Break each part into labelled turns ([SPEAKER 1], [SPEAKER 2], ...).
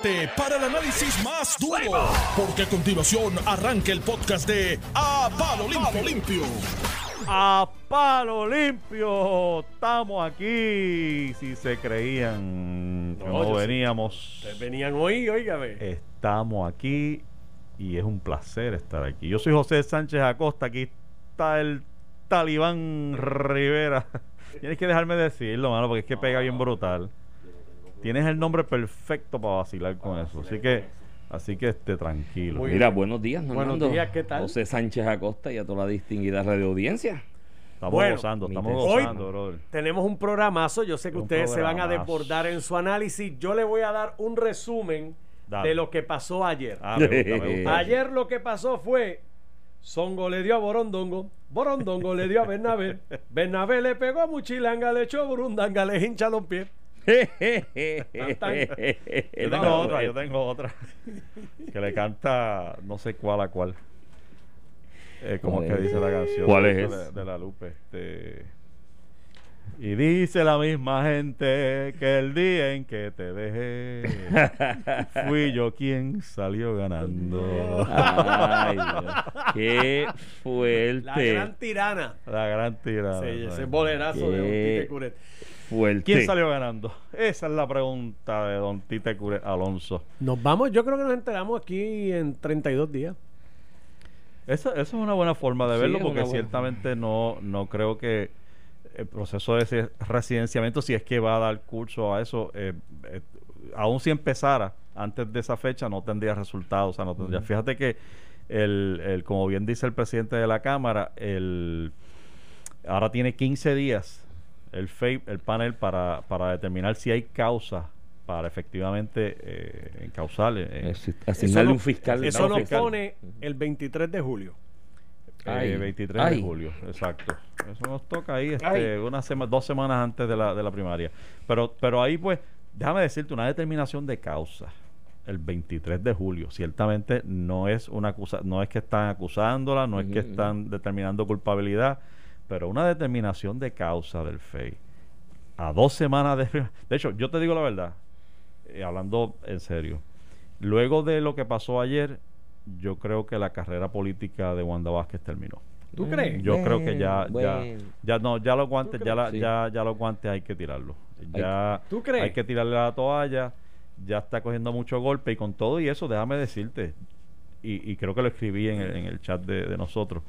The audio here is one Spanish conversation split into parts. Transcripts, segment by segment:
[SPEAKER 1] Prepárate para el análisis más duro, porque a continuación arranca el podcast de A Palo Limpio.
[SPEAKER 2] A palo limpio, estamos aquí. Si se creían que
[SPEAKER 3] No,
[SPEAKER 2] no,
[SPEAKER 3] yo sí.
[SPEAKER 2] veníamos,
[SPEAKER 3] venían hoy, óigame.
[SPEAKER 2] estamos aquí y es un placer estar aquí. Yo soy José Sánchez Acosta, aquí está el Talibán Rivera. Tienes que dejarme decirlo, mano, porque es que pega bien brutal. Tienes el nombre perfecto para vacilar con eso, así que, así que esté tranquilo.
[SPEAKER 3] Muy
[SPEAKER 4] Mira, buenos días, Normando.
[SPEAKER 3] Buenos días, ¿qué tal?
[SPEAKER 4] José Sánchez Acosta y a toda la distinguida radio audiencia.
[SPEAKER 2] Estamos
[SPEAKER 3] Bueno,
[SPEAKER 2] gozando, estamos gozando, brother.
[SPEAKER 3] Tenemos un programazo. Yo sé que
[SPEAKER 2] Un
[SPEAKER 3] ustedes se van a desbordar en su análisis. Yo le voy a dar un resumen
[SPEAKER 2] Dale.
[SPEAKER 3] de lo que pasó ayer.
[SPEAKER 2] Ah, me gusta, me gusta.
[SPEAKER 3] Ayer lo que pasó fue Songo le dio a Borondongo, Borondongo le dio a Bernabé, Bernabé le pegó a Muchilanga, le echó a Burundanga, le hincha los pies.
[SPEAKER 2] Yo tengo otra, yo tengo otra. Que le canta no sé cuál a cuál. Eh, como
[SPEAKER 4] ¿Cuál
[SPEAKER 2] que
[SPEAKER 4] es?
[SPEAKER 2] dice la canción
[SPEAKER 4] ¿Cuál es?
[SPEAKER 2] de- de la Lupe. Este, y dice la misma gente que el día en que te dejé fui yo quien salió ganando.
[SPEAKER 4] Ay, Dios. Qué fuerte.
[SPEAKER 3] La gran tirana.
[SPEAKER 2] La gran tirada.
[SPEAKER 3] Sí, ese bolerazo de Don Tite Curet.
[SPEAKER 4] fuerte.
[SPEAKER 2] ¿Quién salió ganando? Esa es la pregunta de Don Tite Cure Alonso.
[SPEAKER 3] Nos vamos, yo creo que nos enteramos aquí en 32 días.
[SPEAKER 2] Esa, esa es una buena forma de
[SPEAKER 4] Sí,
[SPEAKER 2] verlo porque
[SPEAKER 4] buena-
[SPEAKER 2] ciertamente no, no creo que el proceso de ese residenciamiento, si es que va a dar curso a eso, eh, eh, aún si empezara antes de esa fecha, no tendría resultados. O sea, no tendría. Fíjate que, el, el, como bien dice el presidente de la Cámara, el, ahora tiene 15 días el FEI, el panel, para, para determinar si hay causa para efectivamente eh, encausarle. eh,
[SPEAKER 4] Asignarle un fiscal.
[SPEAKER 3] Eso
[SPEAKER 2] fiscal.
[SPEAKER 3] pone el 23 de julio.
[SPEAKER 4] Ay,
[SPEAKER 2] Eh, 23
[SPEAKER 4] ay.
[SPEAKER 2] de julio, exacto. Eso nos toca ahí este, una sema- dos semanas antes de la, de la primaria. Pero, pero ahí, pues, déjame decirte, una determinación de causa el 23 de julio. Ciertamente no es una acusa no es que están acusándola, no es que están determinando culpabilidad, pero una determinación de causa del FEI. A dos semanas de... De hecho, yo te digo la verdad, eh, hablando en serio, luego de lo que pasó ayer, yo creo que la carrera política de Wanda Vázquez terminó.
[SPEAKER 3] ¿Tú crees?
[SPEAKER 2] Yo creo que ya, ya,
[SPEAKER 4] Bueno.
[SPEAKER 2] ya no, ya los guantes,
[SPEAKER 3] ¿Tú
[SPEAKER 2] ya, la- ya, ya los guantes hay que tirarlos. Ya
[SPEAKER 3] ¿Tú crees?
[SPEAKER 2] hay que tirarle la toalla, ya está cogiendo mucho golpe y con todo y eso, déjame decirte, y, y creo que lo escribí en el, en el chat de, de nosotros,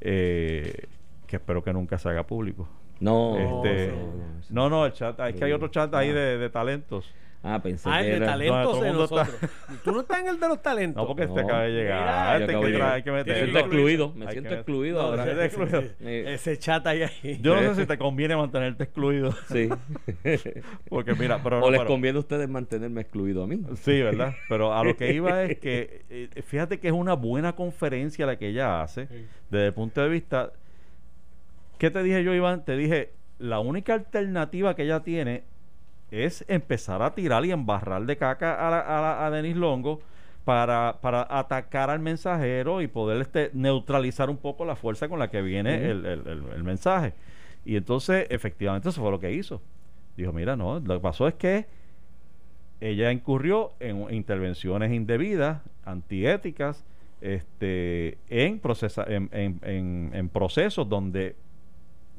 [SPEAKER 2] eh, que espero que nunca se haga público.
[SPEAKER 4] No,
[SPEAKER 2] Este,
[SPEAKER 4] no, no.
[SPEAKER 2] No, no, el chat, es que hay otro chat ahí de, de talentos.
[SPEAKER 4] Ah, pensé
[SPEAKER 3] Ah,
[SPEAKER 4] que
[SPEAKER 3] el de
[SPEAKER 4] era.
[SPEAKER 3] talentos
[SPEAKER 2] No, todo
[SPEAKER 3] de
[SPEAKER 2] el mundo está-
[SPEAKER 3] nosotros. Tú no estás en el de los talentos.
[SPEAKER 2] No, porque este
[SPEAKER 4] No.
[SPEAKER 2] acaba de llegar.
[SPEAKER 3] Mira,
[SPEAKER 2] este que
[SPEAKER 4] de llegar.
[SPEAKER 2] hay que
[SPEAKER 4] Me
[SPEAKER 2] meterlo.
[SPEAKER 4] siento excluido, me
[SPEAKER 2] Hay
[SPEAKER 4] siento
[SPEAKER 2] que-
[SPEAKER 4] excluido
[SPEAKER 3] No,
[SPEAKER 4] ahora.
[SPEAKER 2] ese- excluido.
[SPEAKER 4] Eh,
[SPEAKER 3] Ese chat ahí. ahí.
[SPEAKER 2] Yo no sé si te conviene mantenerte excluido.
[SPEAKER 4] Sí.
[SPEAKER 2] Porque mira, pero
[SPEAKER 4] o les
[SPEAKER 2] pero-
[SPEAKER 4] conviene a ustedes mantenerme excluido a mí.
[SPEAKER 2] Sí, ¿verdad? Pero a lo que iba es que eh, fíjate que es una buena conferencia la que ella hace
[SPEAKER 3] Sí.
[SPEAKER 2] desde el punto de vista ¿Qué te dije yo, Iván? Te dije, la única alternativa que ella tiene es empezar a tirar y embarrar de caca a, la- a, la- a Denis Longo para, para atacar al mensajero y poder este, neutralizar un poco la fuerza con la que viene el, el- el- el mensaje. Y entonces, efectivamente, eso fue lo que hizo. Dijo, mira, no, lo que pasó es que ella incurrió en intervenciones indebidas, antiéticas, este, en, procesa- en, en- en- en procesos donde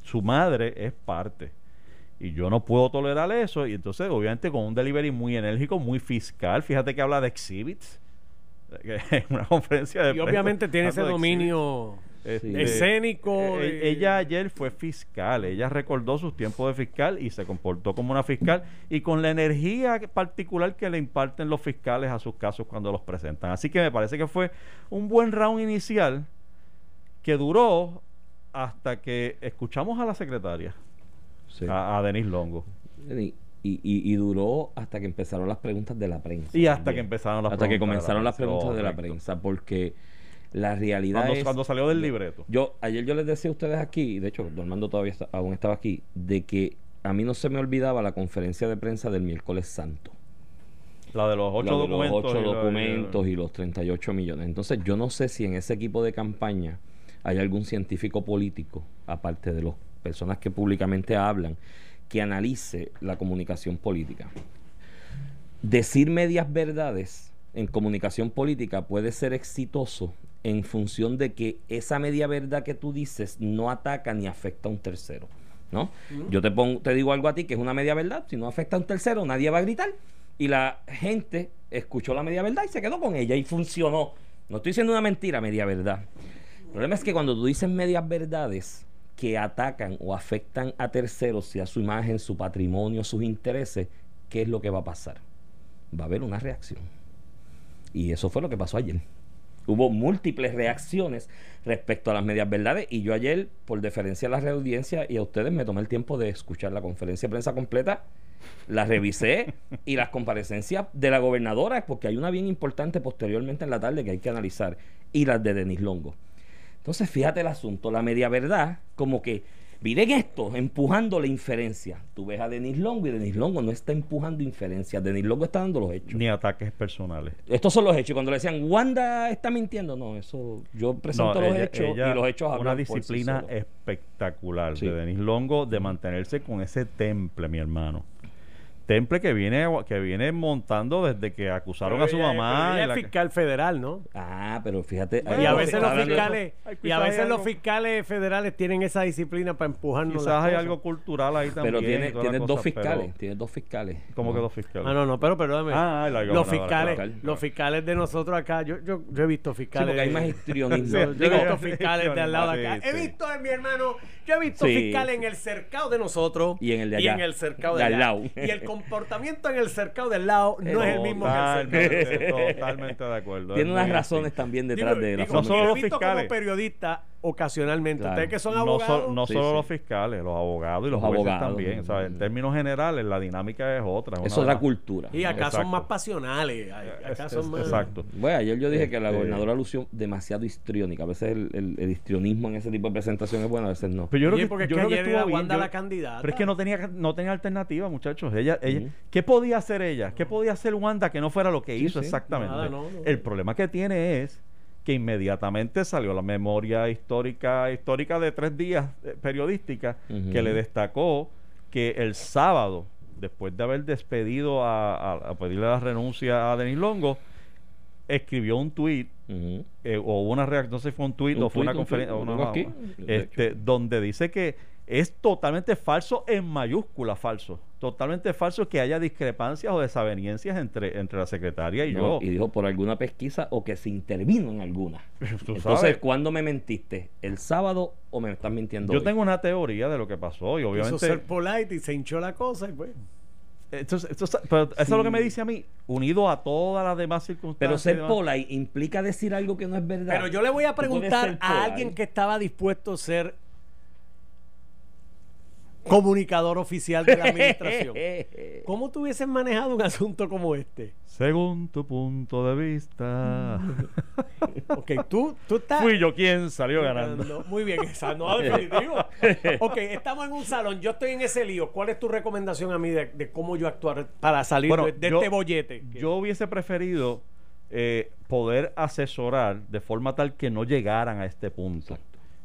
[SPEAKER 2] su madre es parte. Y yo no puedo tolerar eso. Y entonces, obviamente, con un delivery muy enérgico, muy fiscal. Fíjate que habla de exhibits. que es una conferencia de
[SPEAKER 3] Y
[SPEAKER 2] prensa
[SPEAKER 3] obviamente tiene ese dominio
[SPEAKER 2] Este,
[SPEAKER 3] escénico.
[SPEAKER 2] eh,
[SPEAKER 3] eh,
[SPEAKER 2] ella ayer fue fiscal, ella recordó sus tiempos de fiscal y se comportó como una fiscal y con la energía particular que le imparten los fiscales a sus casos cuando los presentan. Así que me parece que fue un buen round inicial que duró hasta que escuchamos a la secretaria,
[SPEAKER 4] Sí.
[SPEAKER 2] a, a Denise Longo,
[SPEAKER 4] Y, y- y duró hasta que empezaron las preguntas de la prensa.
[SPEAKER 2] y hasta
[SPEAKER 4] también.
[SPEAKER 2] que empezaron las
[SPEAKER 4] hasta que
[SPEAKER 2] preguntas de la
[SPEAKER 4] comenzaron las preguntas de la prensa, porque la realidad
[SPEAKER 2] Cuando,
[SPEAKER 4] es...
[SPEAKER 2] cuando salió del libreto.
[SPEAKER 4] Yo, ayer yo les decía a ustedes aquí, y de hecho, Normando todavía está- aún estaba aquí, de que a mí no se me olvidaba la conferencia de prensa del miércoles santo.
[SPEAKER 2] La de los ocho
[SPEAKER 4] La de
[SPEAKER 2] documentos.
[SPEAKER 4] Los ocho
[SPEAKER 2] y la-
[SPEAKER 4] documentos y los 38 millones. Entonces, yo no sé si en ese equipo de campaña hay algún científico político, aparte de las personas que públicamente hablan, que analice la comunicación política. decir medias verdades en comunicación política puede ser exitoso en función de que esa media verdad que tú dices no ataca ni afecta a un tercero. ¿no? Yo te, pongo, te digo algo a ti que es una media verdad, si no afecta a un tercero, nadie va a gritar. Y la gente escuchó la media verdad y se quedó con ella y funcionó. No estoy diciendo una mentira, media verdad. El problema es que cuando tú dices medias verdades que atacan o afectan a terceros, sea su imagen, su patrimonio, sus intereses, ¿qué es lo que va a pasar? Va a haber una reacción. Y eso fue lo que pasó ayer. Hubo múltiples reacciones respecto a las medias verdades y yo ayer, por deferencia a la audiencia y a ustedes, me tomé el tiempo de escuchar la conferencia de prensa completa, la revisé y las comparecencias de la gobernadora, porque hay una bien importante posteriormente en la tarde que hay que analizar, y las de Denis Longo. Entonces, fíjate el asunto, la media verdad, como que Miren esto, empujando la inferencia. Tú ves a Denis Longo y Denis Longo no está empujando inferencias. Denis Longo está dando los hechos.
[SPEAKER 2] Ni ataques personales.
[SPEAKER 4] Estos son los hechos. Cuando le decían, Wanda está mintiendo, no, eso yo presento los hechos y los hechos hablan
[SPEAKER 2] Una disciplina espectacular de Denis Longo de mantenerse con ese temple, mi hermano. Temple que viene que viene montando desde que acusaron a su mamá.
[SPEAKER 3] Ella es fiscal federal, ¿no?
[SPEAKER 4] Ah, pero fíjate.
[SPEAKER 3] y a veces los fiscales y a veces los fiscales federales tienen esa disciplina para empujarnos.
[SPEAKER 2] Quizás hay algo cultural ahí también.
[SPEAKER 4] Pero tiene, tiene dos fiscales, tiene dos fiscales.
[SPEAKER 2] ¿Cómo que dos fiscales?
[SPEAKER 3] Ah, no, no, pero perdóname. Ah, los fiscales, los fiscales de nosotros acá, yo, yo, yo he visto fiscales.
[SPEAKER 4] Sí, porque hay más histrionismo.
[SPEAKER 3] yo he visto fiscales de al lado de acá. He visto, mi hermano, yo he visto fiscales en el cercado de nosotros
[SPEAKER 4] y en el de allá.
[SPEAKER 3] Y en el cercado de, al lado. Y el comportamiento en el cercado del lado no es el mismo que
[SPEAKER 2] el cercado. Totalmente de acuerdo.
[SPEAKER 4] Tiene unas razones también detrás de la
[SPEAKER 3] forma. No solo los fiscales. como periodista ocasionalmente. Ustedes que son abogados.
[SPEAKER 2] No, solo los fiscales, los abogados y los, abogados también. en términos generales, la dinámica es otra.
[SPEAKER 4] Es otra cultura.
[SPEAKER 3] Y acá son más pasionales. Acá son más...
[SPEAKER 2] Exacto.
[SPEAKER 4] Bueno, ayer yo dije que la este gobernadora lució demasiado histriónica. A veces el, el, histrionismo en ese tipo de presentaciones es bueno, a veces no.
[SPEAKER 3] Pero yo creo que, porque yo creo que estuvo Wanda la candidata.
[SPEAKER 2] Pero es que no tenía, no tenía alternativa, muchachos. Ella, ella, ¿Qué podía hacer ella? ¿Qué podía hacer Wanda que no fuera lo que hizo exactamente? el problema que tiene es que inmediatamente salió la memoria histórica histórica de tres días eh, periodística que le destacó que el sábado, después de haber despedido a, pedirle la renuncia a Denis Longo, escribió un tuit eh, o una reacción, no sé si fue un tuit o fue una conferencia, este, donde dice que es totalmente falso en mayúscula falso totalmente falso que haya discrepancias o desavenencias entre, entre la secretaria y yo.
[SPEAKER 4] Y dijo por alguna pesquisa o que se intervino en alguna. Entonces, ¿cuándo me mentiste? ¿El sábado o me estás mintiendo?
[SPEAKER 2] Yo tengo una teoría de lo que pasó y obviamente.
[SPEAKER 3] ser polite y se hinchó la cosa y pues.
[SPEAKER 2] eso es lo que me dice a mí, unido a todas las demás circunstancias.
[SPEAKER 4] Pero ser polite implica decir algo que no es verdad.
[SPEAKER 3] Pero yo le voy a preguntar a alguien que estaba dispuesto a ser comunicador oficial de la administración. ¿Cómo tú hubieses manejado un asunto como este?
[SPEAKER 2] Según tu punto de vista.
[SPEAKER 3] ok, tú, tú estás.
[SPEAKER 2] Fui yo quien salió ganando.
[SPEAKER 3] Muy bien, esa no definitivo. ok, estamos en un salón, yo estoy en ese lío. ¿Cuál es tu recomendación a mí de, cómo yo actuar para salir de, este bollete?
[SPEAKER 2] Yo hubiese preferido eh, poder asesorar de forma tal que no llegaran a este punto.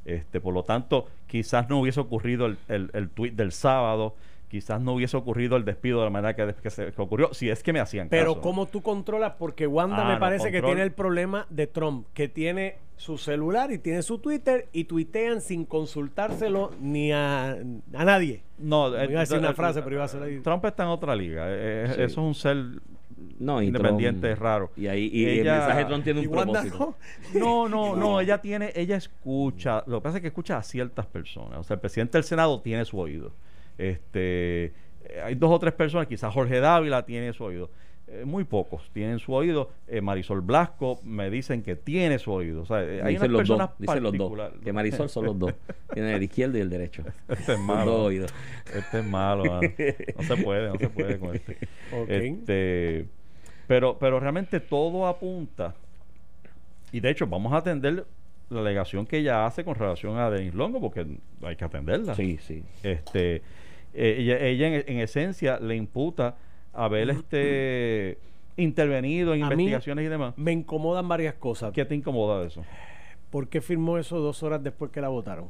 [SPEAKER 2] Este, por lo tanto, quizás no hubiese ocurrido el, el, el tuit del sábado, quizás no hubiese ocurrido el despido de la manera que, se, ocurrió, si es que me hacían
[SPEAKER 3] Pero caso. ¿cómo tú controlas? Porque Wanda ah, me parece que tiene el problema de Trump, que tiene su celular y tiene su Twitter y tuitean sin consultárselo ni a, a nadie.
[SPEAKER 2] No,
[SPEAKER 3] iba a eh, decir una frase, pero iba a ser
[SPEAKER 2] Trump está en otra liga. Eh, eso es un ser no, independiente es raro.
[SPEAKER 4] Y ahí y el mensaje Trump tiene un propósito.
[SPEAKER 2] No, no, no, ella tiene, ella escucha, lo que pasa es que escucha a ciertas personas. O sea, el presidente del Senado tiene su oído. Este, hay dos o tres personas, quizás Jorge Dávila tiene su oído. Eh, muy pocos tienen su oído. Eh, Marisol Blasco me dicen que tiene su oído. O sea, hay unas personas
[SPEAKER 4] dos, los dos. Que Marisol son los dos. Tiene el izquierdo y el derecho.
[SPEAKER 2] Este es malo. Este es malo. No se puede, no se puede con este. este pero, pero realmente todo apunta. Y de hecho, vamos a atender la alegación que ella hace con relación a Denis Longo, porque hay que atenderla.
[SPEAKER 4] Sí, sí.
[SPEAKER 2] Este, eh, ella, ella en, esencia le imputa haber este intervenido en investigaciones y demás.
[SPEAKER 3] Me incomodan varias cosas.
[SPEAKER 2] ¿Qué te incomoda de eso?
[SPEAKER 3] ¿Por qué firmó eso dos horas después que la votaron?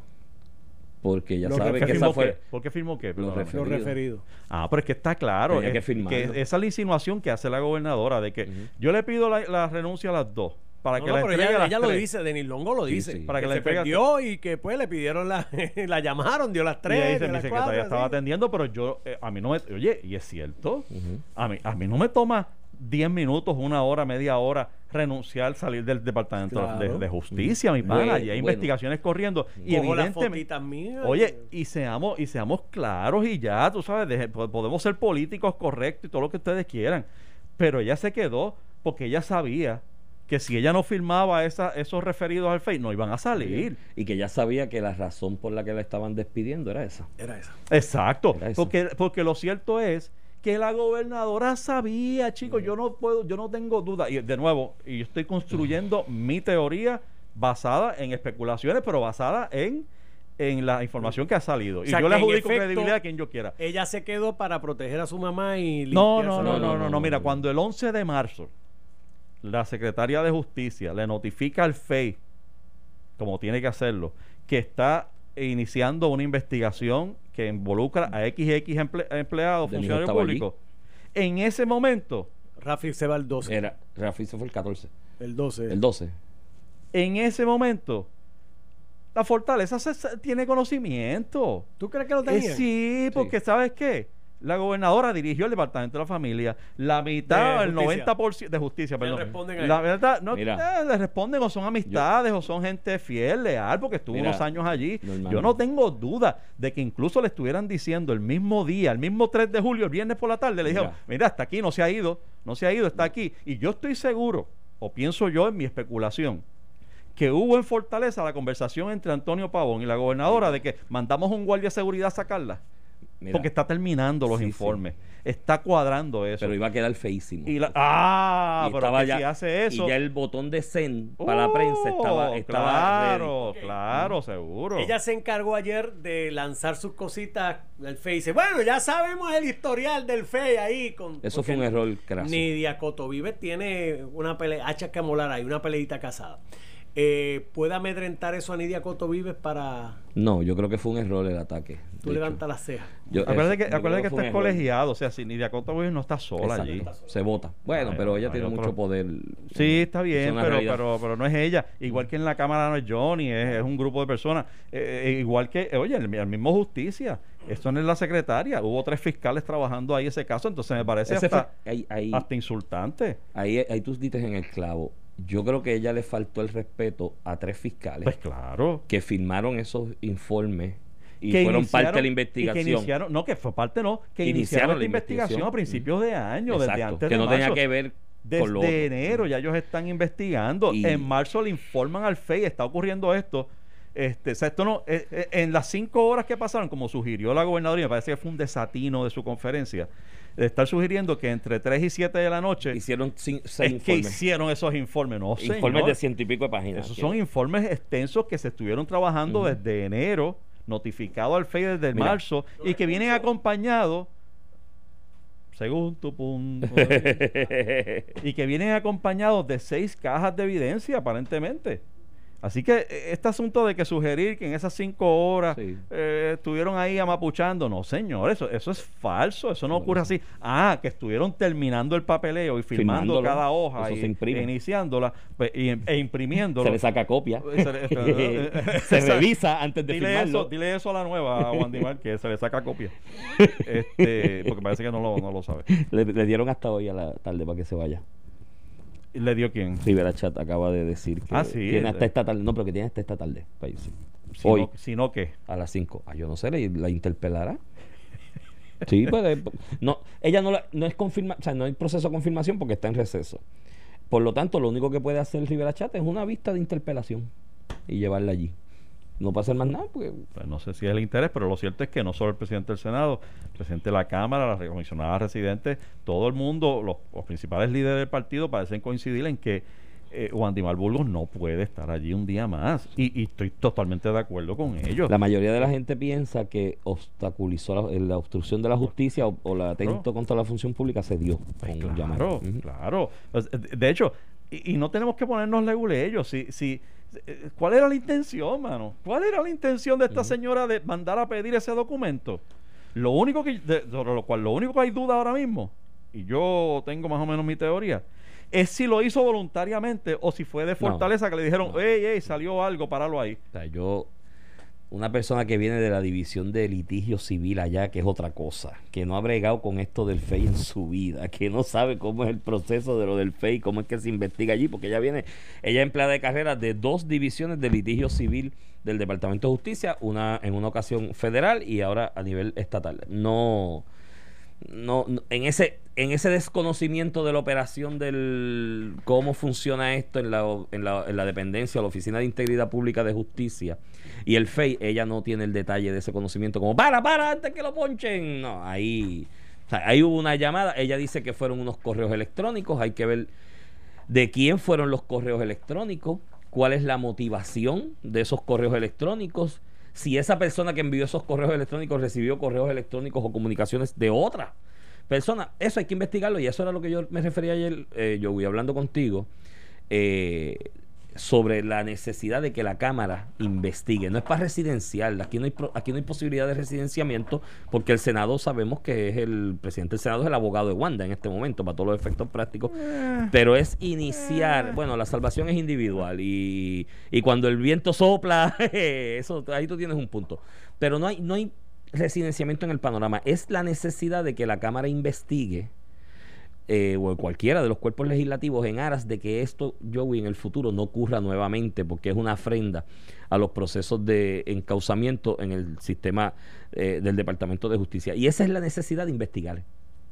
[SPEAKER 4] porque ya sabe que esa fue.
[SPEAKER 2] ¿Por qué firmó qué?
[SPEAKER 3] Los referidos.
[SPEAKER 2] Ah, pero es que está claro. que, esa es la insinuación que hace la gobernadora de que yo le pido la, renuncia a las dos para que la
[SPEAKER 3] pero ella, ella lo dice, Denis Longo lo dice. Para que, la se perdió y que pues le pidieron la, la llamaron, dio las tres.
[SPEAKER 2] Y dice, mi secretaria estaba atendiendo, pero yo, eh, a mí no me, oye, y es cierto, a, mí, a mí no me toma 10 minutos, una hora, media hora renunciar, salir del Departamento de, Justicia, mi pana. y hay investigaciones corriendo. Y evidentemente. Oye, y seamos, y seamos claros y ya, tú sabes, podemos ser políticos correctos y todo lo que ustedes quieran. Pero ella se quedó porque ella sabía que si ella no firmaba esa, esos referidos al FEI, no iban a salir.
[SPEAKER 4] Y que ya sabía que la razón por la que la estaban despidiendo era esa.
[SPEAKER 3] Era esa.
[SPEAKER 2] Exacto. Porque, porque lo cierto es que la gobernadora sabía, chicos, yo no puedo, yo no tengo duda. Y de nuevo, y yo estoy construyendo mi teoría basada en especulaciones, pero basada en en la información que ha salido. y yo le adjudico credibilidad a quien yo quiera.
[SPEAKER 3] Ella se quedó para proteger a su mamá y
[SPEAKER 2] no no no, no, no, no, Mira, cuando el 11 de marzo la secretaria de Justicia le notifica al FEI, como tiene que hacerlo, que está iniciando una investigación que involucra a XX empleados, funcionarios públicos. En ese momento.
[SPEAKER 3] Rafi se va el 12.
[SPEAKER 4] Era, Rafi se fue el 14.
[SPEAKER 3] El 12.
[SPEAKER 4] El 12.
[SPEAKER 2] En ese momento, la fortaleza tiene conocimiento.
[SPEAKER 3] ¿Tú crees que lo tenía?
[SPEAKER 2] Eh, sí, porque ¿sabes qué? La gobernadora dirigió el Departamento de la Familia. La mitad, el 90% de justicia, perdón. Responden la verdad, no, eh, le responden o son amistades o son gente fiel, leal, porque estuvo unos años allí. Yo no tengo duda de que incluso le estuvieran diciendo el mismo día, el mismo 3 de julio, el viernes por la tarde, le dijeron, mira, hasta aquí no se ha ido, no se ha ido, está aquí. Y yo estoy seguro, o pienso yo en mi especulación, que hubo en Fortaleza la conversación entre Antonio Pavón y la gobernadora de que mandamos un guardia de seguridad a sacarla porque está terminando los informes. Está cuadrando eso.
[SPEAKER 4] Pero iba a quedar feísimo.
[SPEAKER 2] Y ah, pero ya, si hace eso.
[SPEAKER 4] Y ya el botón de send para la prensa estaba. Oh, estaba
[SPEAKER 2] claro, claro, seguro.
[SPEAKER 3] Ella se encargó ayer de lanzar sus cositas del Face. Bueno, ya sabemos el historial del FEI ahí. Con,
[SPEAKER 4] eso fue un error craso.
[SPEAKER 3] Nidia Cotovive tiene una pelea, hacha que molar ahí, una peleita casada eh, ¿puede amedrentar eso a Nidia Coto Vives para...?
[SPEAKER 4] No, yo creo que fue un error el ataque.
[SPEAKER 3] Tú levantas la ceja.
[SPEAKER 2] acuérdate que, acuérdate que, está colegiado, o sea, si Nidia Coto Vives no está sola allí.
[SPEAKER 4] Se vota. Bueno, pero ella tiene mucho poder.
[SPEAKER 2] Sí, está bien, pero, pero, pero, no es ella. Igual que en la Cámara no es Johnny, es, un grupo de personas. Eh, eh, igual que, oye, el, mismo Justicia. Esto no es la secretaria. Hubo tres fiscales trabajando ahí ese caso, entonces me parece hasta, hasta insultante.
[SPEAKER 4] Ahí, ahí tú dices en el clavo yo creo que ella le faltó el respeto a tres fiscales
[SPEAKER 2] pues claro.
[SPEAKER 4] que firmaron esos informes y fueron parte de la investigación.
[SPEAKER 2] Que iniciaron, no, que fue parte no, que iniciaron, la investigación, a principios de año, desde antes
[SPEAKER 4] que no tenía que ver
[SPEAKER 2] desde enero ya ellos están investigando. en marzo le informan al FEI, está ocurriendo esto. Este, o sea, esto no, eh, eh, en las cinco horas que pasaron, como sugirió la gobernadora, me parece que fue un desatino de su conferencia, de estar sugiriendo que entre 3 y 7 de la noche
[SPEAKER 4] hicieron seis
[SPEAKER 2] es que hicieron esos informes, no
[SPEAKER 4] Informes de ciento y pico de páginas.
[SPEAKER 2] Esos son informes extensos que se estuvieron trabajando desde enero, notificado al FEI desde marzo, y que vienen acompañados según tu punto. y que vienen acompañados de seis cajas de evidencia, aparentemente. Así que eh, este asunto de que sugerir que en esas cinco horas eh, estuvieron ahí amapuchando, no señor, eso, eso es falso, eso no ocurre así. Ah, que estuvieron terminando el papeleo y firmando cada hoja y, e iniciándola pues, e imprimiéndola.
[SPEAKER 4] Se le saca copia. Se, revisa antes de
[SPEAKER 2] dile
[SPEAKER 4] firmarlo.
[SPEAKER 2] Eso, dile eso a la nueva, a Wandy que se le saca copia. este, porque parece que no lo, no lo sabe.
[SPEAKER 4] Le, le dieron hasta hoy a la tarde para que se vaya.
[SPEAKER 2] ¿Le dio quién?
[SPEAKER 4] Rivera Chat acaba de decir que
[SPEAKER 2] ah, sí,
[SPEAKER 4] tiene hasta esta tarde. No, pero que tiene hasta esta tarde.
[SPEAKER 2] Si Hoy. No, si no, ¿qué?
[SPEAKER 4] A las 5. Ah, yo no sé, la interpelará. sí, pues, eh, no, ella no, la, no es confirma, o sea, no hay proceso de confirmación porque está en receso. Por lo tanto, lo único que puede hacer Rivera Chat es una vista de interpelación y llevarla allí no pasa más nada. Pues
[SPEAKER 2] no sé si es el interés, pero lo cierto es que no solo el presidente del Senado, el presidente de la Cámara, la comisionada residente, todo el mundo, los, principales líderes del partido parecen coincidir en que eh, Juan Burgos no puede estar allí un día más. Y, estoy totalmente de acuerdo con ellos.
[SPEAKER 4] La mayoría de la gente piensa que obstaculizó la, obstrucción de la justicia o, la atento contra la función pública se dio.
[SPEAKER 2] Pues claro, claro. Pues, de hecho, y, no tenemos que ponernos leguleyos. Si, si, eh, ¿Cuál era la intención, mano? ¿Cuál era la intención de esta señora de mandar a pedir ese documento? Lo único que, sobre lo cual lo único que hay duda ahora mismo, y yo tengo más o menos mi teoría, es si lo hizo voluntariamente o si fue de fortaleza que le dijeron, ey, ey, salió algo, páralo ahí.
[SPEAKER 4] O sea, yo una persona que viene de la división de litigio civil allá, que es otra cosa, que no ha bregado con esto del FEI en su vida, que no sabe cómo es el proceso de lo del FEI, cómo es que se investiga allí, porque ella viene, ella empleada de carrera de dos divisiones de litigio civil del Departamento de Justicia, una en una ocasión federal y ahora a nivel estatal. No, no, en ese en ese desconocimiento de la operación del cómo funciona esto en la, en la, en la dependencia, la Oficina de Integridad Pública de Justicia y el FEI, ella no tiene el detalle de ese conocimiento como para, para, antes que lo ponchen. No, ahí, ahí hubo una llamada, ella dice que fueron unos correos electrónicos, hay que ver de quién fueron los correos electrónicos, cuál es la motivación de esos correos electrónicos si esa persona que envió esos correos electrónicos recibió correos electrónicos o comunicaciones de otra persona. Eso hay que investigarlo y eso era lo que yo me refería ayer, eh, yo voy hablando contigo, eh, sobre la necesidad de que la Cámara investigue. No es para residencial, aquí no hay, aquí no hay posibilidad de residenciamiento porque el Senado sabemos que es el presidente del Senado, es el abogado de Wanda en este momento, para todos los efectos prácticos, eh. pero es iniciar, bueno, la salvación es individual y, y cuando el viento sopla, eso ahí tú tienes un punto. Pero no hay, no hay residenciamiento en el panorama, es la necesidad de que la Cámara investigue eh, o cualquiera de los cuerpos legislativos en aras de que esto, Joey, en el futuro no ocurra nuevamente, porque es una ofrenda a los procesos de encauzamiento en el sistema eh, del Departamento de Justicia. Y esa es la necesidad de investigar.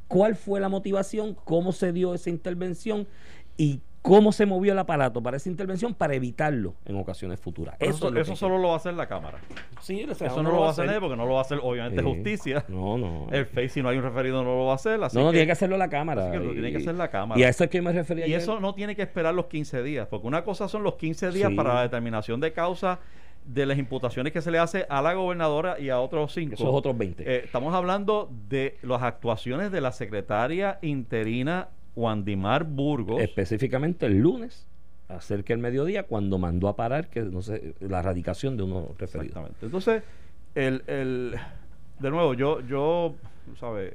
[SPEAKER 4] ¿Cuál fue la motivación? ¿Cómo se dio esa intervención? ¿Y cómo se movió el aparato para esa intervención para evitarlo en ocasiones futuras.
[SPEAKER 2] Eso, eso, solo lo va a hacer la Cámara.
[SPEAKER 4] Sí,
[SPEAKER 2] eso no, lo va a hacer porque no lo va a hacer obviamente justicia.
[SPEAKER 4] No, no.
[SPEAKER 2] El FACE si no hay un referido no lo va a hacer.
[SPEAKER 4] no, no tiene que hacerlo la Cámara.
[SPEAKER 2] Así que tiene que hacer la Cámara.
[SPEAKER 4] Y a eso es que me refería.
[SPEAKER 2] Y eso no tiene que esperar los 15 días, porque una cosa son los 15 días para la determinación de causa de las imputaciones que se le hace a la gobernadora y a otros cinco.
[SPEAKER 4] Esos otros 20.
[SPEAKER 2] Eh, estamos hablando de las actuaciones de la secretaria interina Wandimar Burgos.
[SPEAKER 4] Específicamente el lunes, acerca del mediodía, cuando mandó a parar que no sé, la radicación de uno referidos.
[SPEAKER 2] Exactamente. Entonces, el, el, de nuevo, yo, yo, ¿sabes?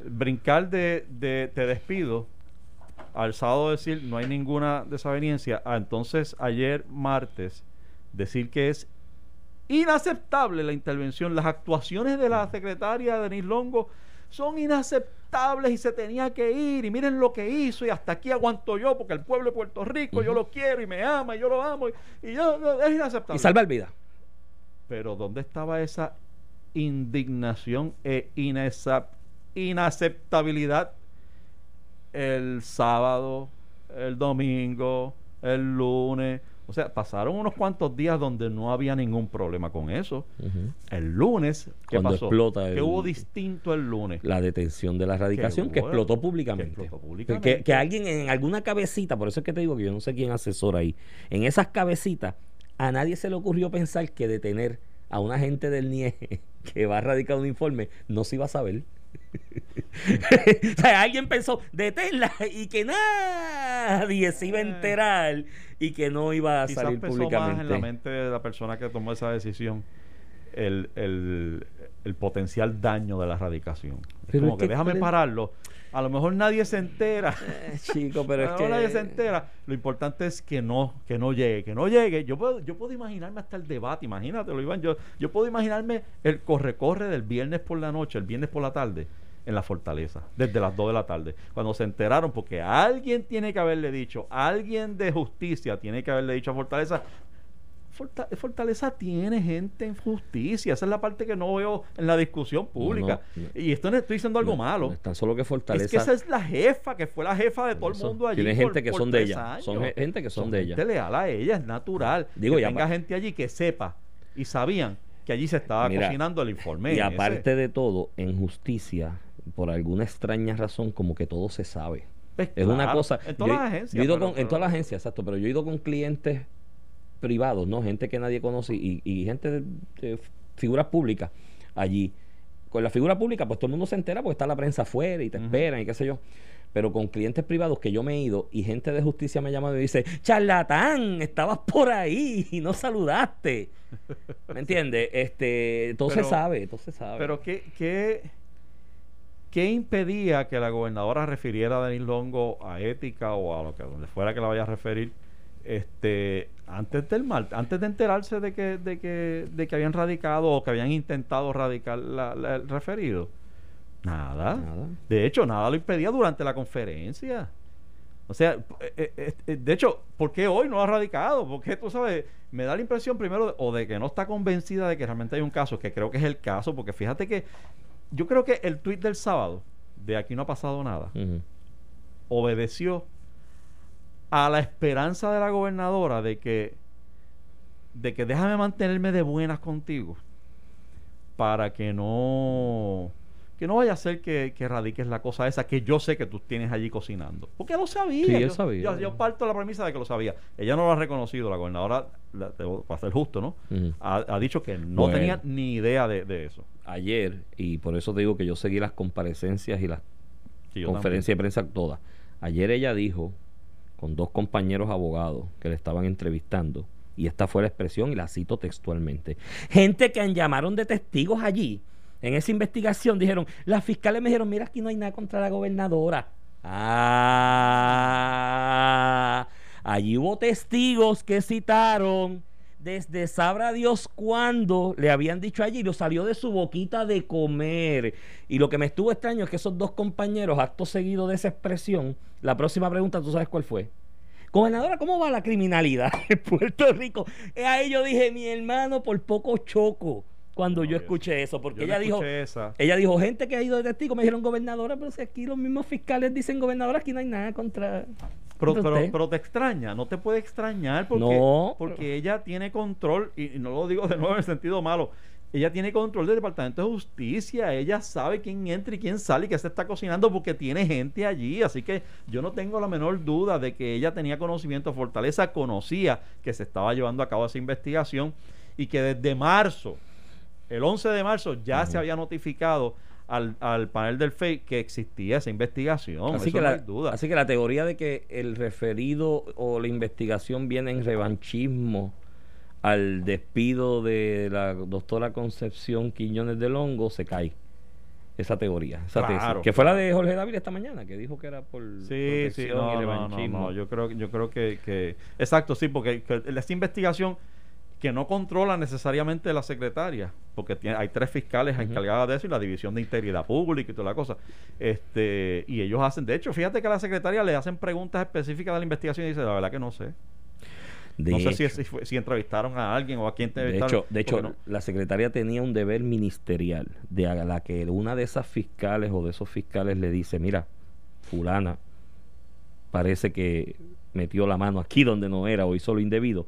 [SPEAKER 2] Brincar de, de te despido al sábado decir no hay ninguna desaveniencia, a entonces ayer martes decir que es inaceptable la intervención, las actuaciones de la secretaria Denise Longo son inaceptables y se tenía que ir y miren lo que hizo y hasta aquí aguanto yo porque el pueblo de Puerto Rico yo lo quiero y me ama y yo lo amo y, yo es inaceptable.
[SPEAKER 4] Y salvar vida.
[SPEAKER 2] Pero ¿dónde estaba esa indignación e inaceptabilidad el sábado, el domingo, el lunes? O sea, pasaron unos cuantos días donde no había ningún problema con eso. El lunes, ¿qué pasó?
[SPEAKER 4] Explota
[SPEAKER 2] ¿Qué hubo distinto el lunes?
[SPEAKER 4] La detención de la erradicación que, explotó públicamente. Que, alguien en alguna cabecita, por eso es que te digo que yo no sé quién asesora ahí, en esas cabecitas, a nadie se le ocurrió pensar que detener a un agente del NIE que va a radicar un informe no se iba a saber. o sea, alguien pensó detenla y que nadie se iba a enterar y que no iba a salir públicamente.
[SPEAKER 2] más en la mente de la persona que tomó esa decisión el, el, el potencial daño de la erradicación. como que, déjame pararlo. A lo mejor nadie se entera.
[SPEAKER 4] Eh, chico, pero es que
[SPEAKER 2] nadie se entera. Lo importante es que no, que no llegue, que no llegue. Yo puedo, yo puedo imaginarme hasta el debate, imagínatelo, Iván. Yo, yo puedo imaginarme el corre-corre del viernes por la noche, el viernes por la tarde en la fortaleza, desde las 2 de la tarde, cuando se enteraron, porque alguien tiene que haberle dicho, alguien de justicia tiene que haberle dicho a Fortaleza, Fortaleza tiene gente en justicia. Esa es la parte que no veo en la discusión pública. y esto no estoy diciendo algo malo.
[SPEAKER 4] tan solo que Fortaleza.
[SPEAKER 2] Es que esa es la jefa, que fue la jefa de todo el mundo allí.
[SPEAKER 4] Tiene gente que son de ella. Son gente que son, de ella.
[SPEAKER 2] leal a ella, es natural. Digo, que tenga gente allí que sepa y sabían que allí se estaba cocinando el informe.
[SPEAKER 4] Y aparte de todo, en justicia por alguna extraña razón, como que todo se sabe. Pues es una cosa.
[SPEAKER 2] En todas las agencias.
[SPEAKER 4] en todas las agencias, exacto. Pero yo he ido con clientes privados, ¿no? Gente que nadie conoce y, gente de, figuras públicas allí. Con la figura pública, pues todo el mundo se entera porque está la prensa afuera y te esperan y qué sé yo. pero con clientes privados que yo me he ido y gente de justicia me llama y me dice, charlatán, estabas por ahí y no saludaste. ¿Me entiendes? Este, todo se sabe, todo se sabe.
[SPEAKER 2] Pero ¿qué, qué, qué impedía que la gobernadora refiriera a Denis Longo a ética o a lo que donde fuera que la vaya a referir? este antes del mal, antes de enterarse de que, de que, de que habían radicado o que habían intentado radicar el referido. Nada. De hecho, nada lo impedía durante la conferencia. O sea, eh, eh, eh, de hecho, ¿por qué hoy no ha radicado? Porque tú sabes, me da la impresión primero o de que no está convencida de que realmente hay un caso, que creo que es el caso, porque fíjate que yo creo que el tuit del sábado, de aquí no ha pasado nada, obedeció a la esperanza de la gobernadora de que de que déjame mantenerme de buenas contigo para que no que no vaya a ser que, que radiques la cosa esa que yo sé que tú tienes allí cocinando. Porque lo sabía.
[SPEAKER 4] Sí,
[SPEAKER 2] yo,
[SPEAKER 4] sabía.
[SPEAKER 2] Yo, parto la premisa de que lo sabía. Ella no lo ha reconocido, la gobernadora, para ser justo, ¿no? ha, dicho que no tenía ni idea de, eso.
[SPEAKER 4] Ayer, y por eso te digo que yo seguí las comparecencias y las conferencias de prensa todas. Ayer ella dijo con dos compañeros abogados que le estaban entrevistando. Y esta fue la expresión y la cito textualmente. Gente que llamaron de testigos allí en esa investigación dijeron, las fiscales me dijeron, mira, aquí no hay nada contra la gobernadora. Ah, allí hubo testigos que citaron desde sabrá Dios cuándo le habían dicho allí lo salió de su boquita de comer. Y lo que me estuvo extraño es que esos dos compañeros, acto seguido de esa expresión, la próxima pregunta, ¿tú sabes cuál fue? Gobernadora, ¿cómo va la criminalidad en Puerto Rico? Eh, ahí yo dije, mi hermano, por poco choco cuando yo escuché eso, porque ella dijo, ella dijo, gente que ha ido de testigo, me dijeron gobernadora, pero si aquí los mismos fiscales dicen gobernadora, aquí no hay nada contra...
[SPEAKER 2] Pero, pero, te extraña, no te puede extrañar porque, porque ella tiene control, y, no lo digo de nuevo en el sentido malo, ella tiene control del Departamento de Justicia, ella sabe quién entra y quién sale y qué se está cocinando porque tiene gente allí, así que yo no tengo la menor duda de que ella tenía conocimiento, Fortaleza conocía que se estaba llevando a cabo esa investigación y que desde marzo, el 11 de marzo ya se había notificado al, al panel del FEI que existía esa investigación.
[SPEAKER 4] Así que, la, duda. así que la teoría de que el referido o la investigación viene en revanchismo al despido de la doctora Concepción Quiñones del Hongo se cae esa teoría, esa tesis, que fue la de Jorge David esta mañana, que dijo que era por
[SPEAKER 2] sí, sí, no, no, no, yo creo, yo creo que, que exacto, sí, porque esta investigación que no controla necesariamente la secretaria, porque tiene, hay tres fiscales encargadas de eso y la división de integridad pública y toda la cosa. Este, y ellos hacen, de hecho, fíjate que a la secretaria le hacen preguntas específicas de la investigación y dice, la verdad que no sé. no sé si, si, entrevistaron a alguien o a quién
[SPEAKER 4] entrevistaron. De hecho, de hecho la secretaria tenía un deber ministerial de a la que una de esas fiscales o de esos fiscales le dice, mira, fulana, parece que metió la mano aquí donde no era o hizo lo indebido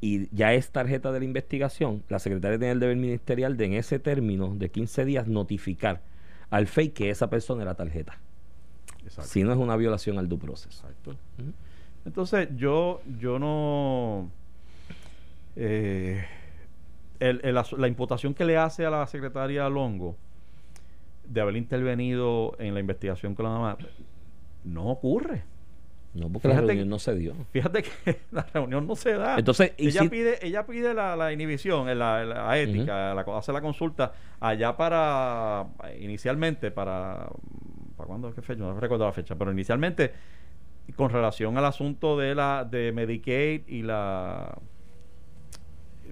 [SPEAKER 4] y ya es tarjeta de la investigación, la secretaria tiene el deber ministerial de en ese término de 15 días notificar al FEI que esa persona era tarjeta. Si no es una violación al due process. Exacto.
[SPEAKER 2] Entonces, yo, yo no. Eh, la imputación que le hace a la secretaria Longo de haber intervenido en la investigación con la mamá no ocurre.
[SPEAKER 4] No, porque la reunión no se dio.
[SPEAKER 2] Fíjate que la reunión no se da.
[SPEAKER 4] Entonces,
[SPEAKER 2] ella pide, ella pide la, inhibición, la, la ética, hace la consulta allá para inicialmente para ¿para cuándo qué fecha? No recuerdo la fecha, pero inicialmente con relación al asunto de la de Medicaid y la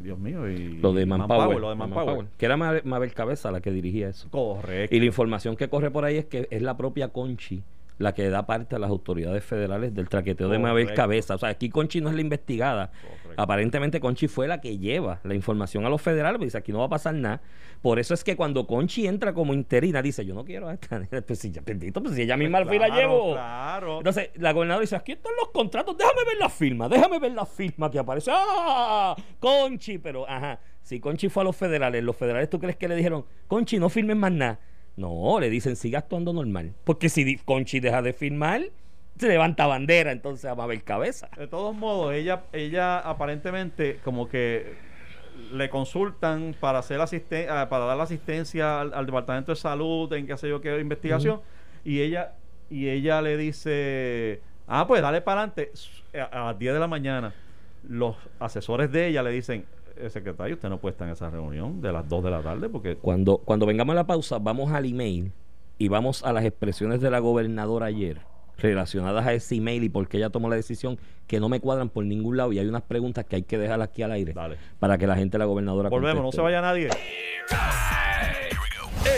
[SPEAKER 2] Dios mío, y
[SPEAKER 4] lo de Manpower, lo de Manpower, que era Mabel Cabeza la que dirigía eso.
[SPEAKER 2] Correcto.
[SPEAKER 4] Y la información que corre por ahí es que es la propia Conchi la que da parte a las autoridades federales del traqueteo de Mabel Cabeza. O sea, aquí Conchi no es la investigada. Aparentemente Conchi fue la que lleva la información a los federales, pues dice, aquí no va a pasar nada. Por eso es que cuando Conchi entra como interina, dice, yo no quiero a esta. Pues si ya, bendito, pues si ella misma al fin la llevo.
[SPEAKER 2] Claro.
[SPEAKER 4] Entonces, la gobernadora dice, aquí están los contratos, déjame ver la firma, déjame ver la firma que aparece. ¡Ah! Conchi, pero, ajá. Si Conchi fue a los federales, los federales, ¿tú crees que le dijeron, Conchi, no firmes más nada? No, le dicen sigue actuando normal. Porque si Conchi deja de firmar, se levanta bandera, entonces va a haber cabeza.
[SPEAKER 2] De todos modos, ella, ella aparentemente como que le consultan para hacer ah, para dar la asistencia al, departamento de salud en qué sé yo qué investigación y ella y ella le dice, ah, pues dale para adelante. A, las 10 de la mañana, los asesores de ella le dicen, secretario, usted no puede estar en esa reunión de las 2 de la tarde porque...
[SPEAKER 4] Cuando, cuando vengamos a la pausa, vamos al email y vamos a las expresiones de la gobernadora ayer relacionadas a ese email y por qué ella tomó la decisión que no me cuadran por ningún lado y hay unas preguntas que hay que dejar aquí al aire para que la gente de la gobernadora
[SPEAKER 2] Volvemos, no se vaya nadie.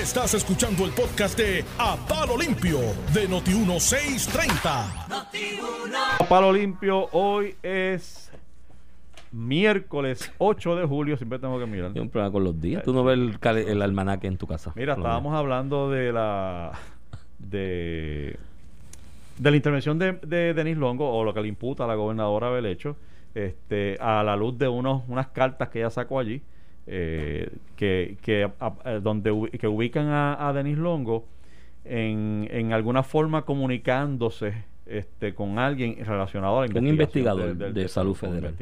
[SPEAKER 1] Estás escuchando el podcast de A Palo Limpio de Noti1630.
[SPEAKER 2] A Palo Limpio, hoy es miércoles 8 de julio. Siempre tengo que mirar.
[SPEAKER 4] Hay un problema con los días. Tú no ves el, el almanaque en tu casa.
[SPEAKER 2] Mira, estábamos hablando de la. de. de la intervención de, de Denis Longo, o lo que le imputa a la gobernadora Belecho, este, a la luz de unos, unas cartas que ella sacó allí eh, que, que donde que ubican a, Denis Longo en, en alguna forma comunicándose este, con alguien relacionado a
[SPEAKER 4] la Un investigador de, salud federal.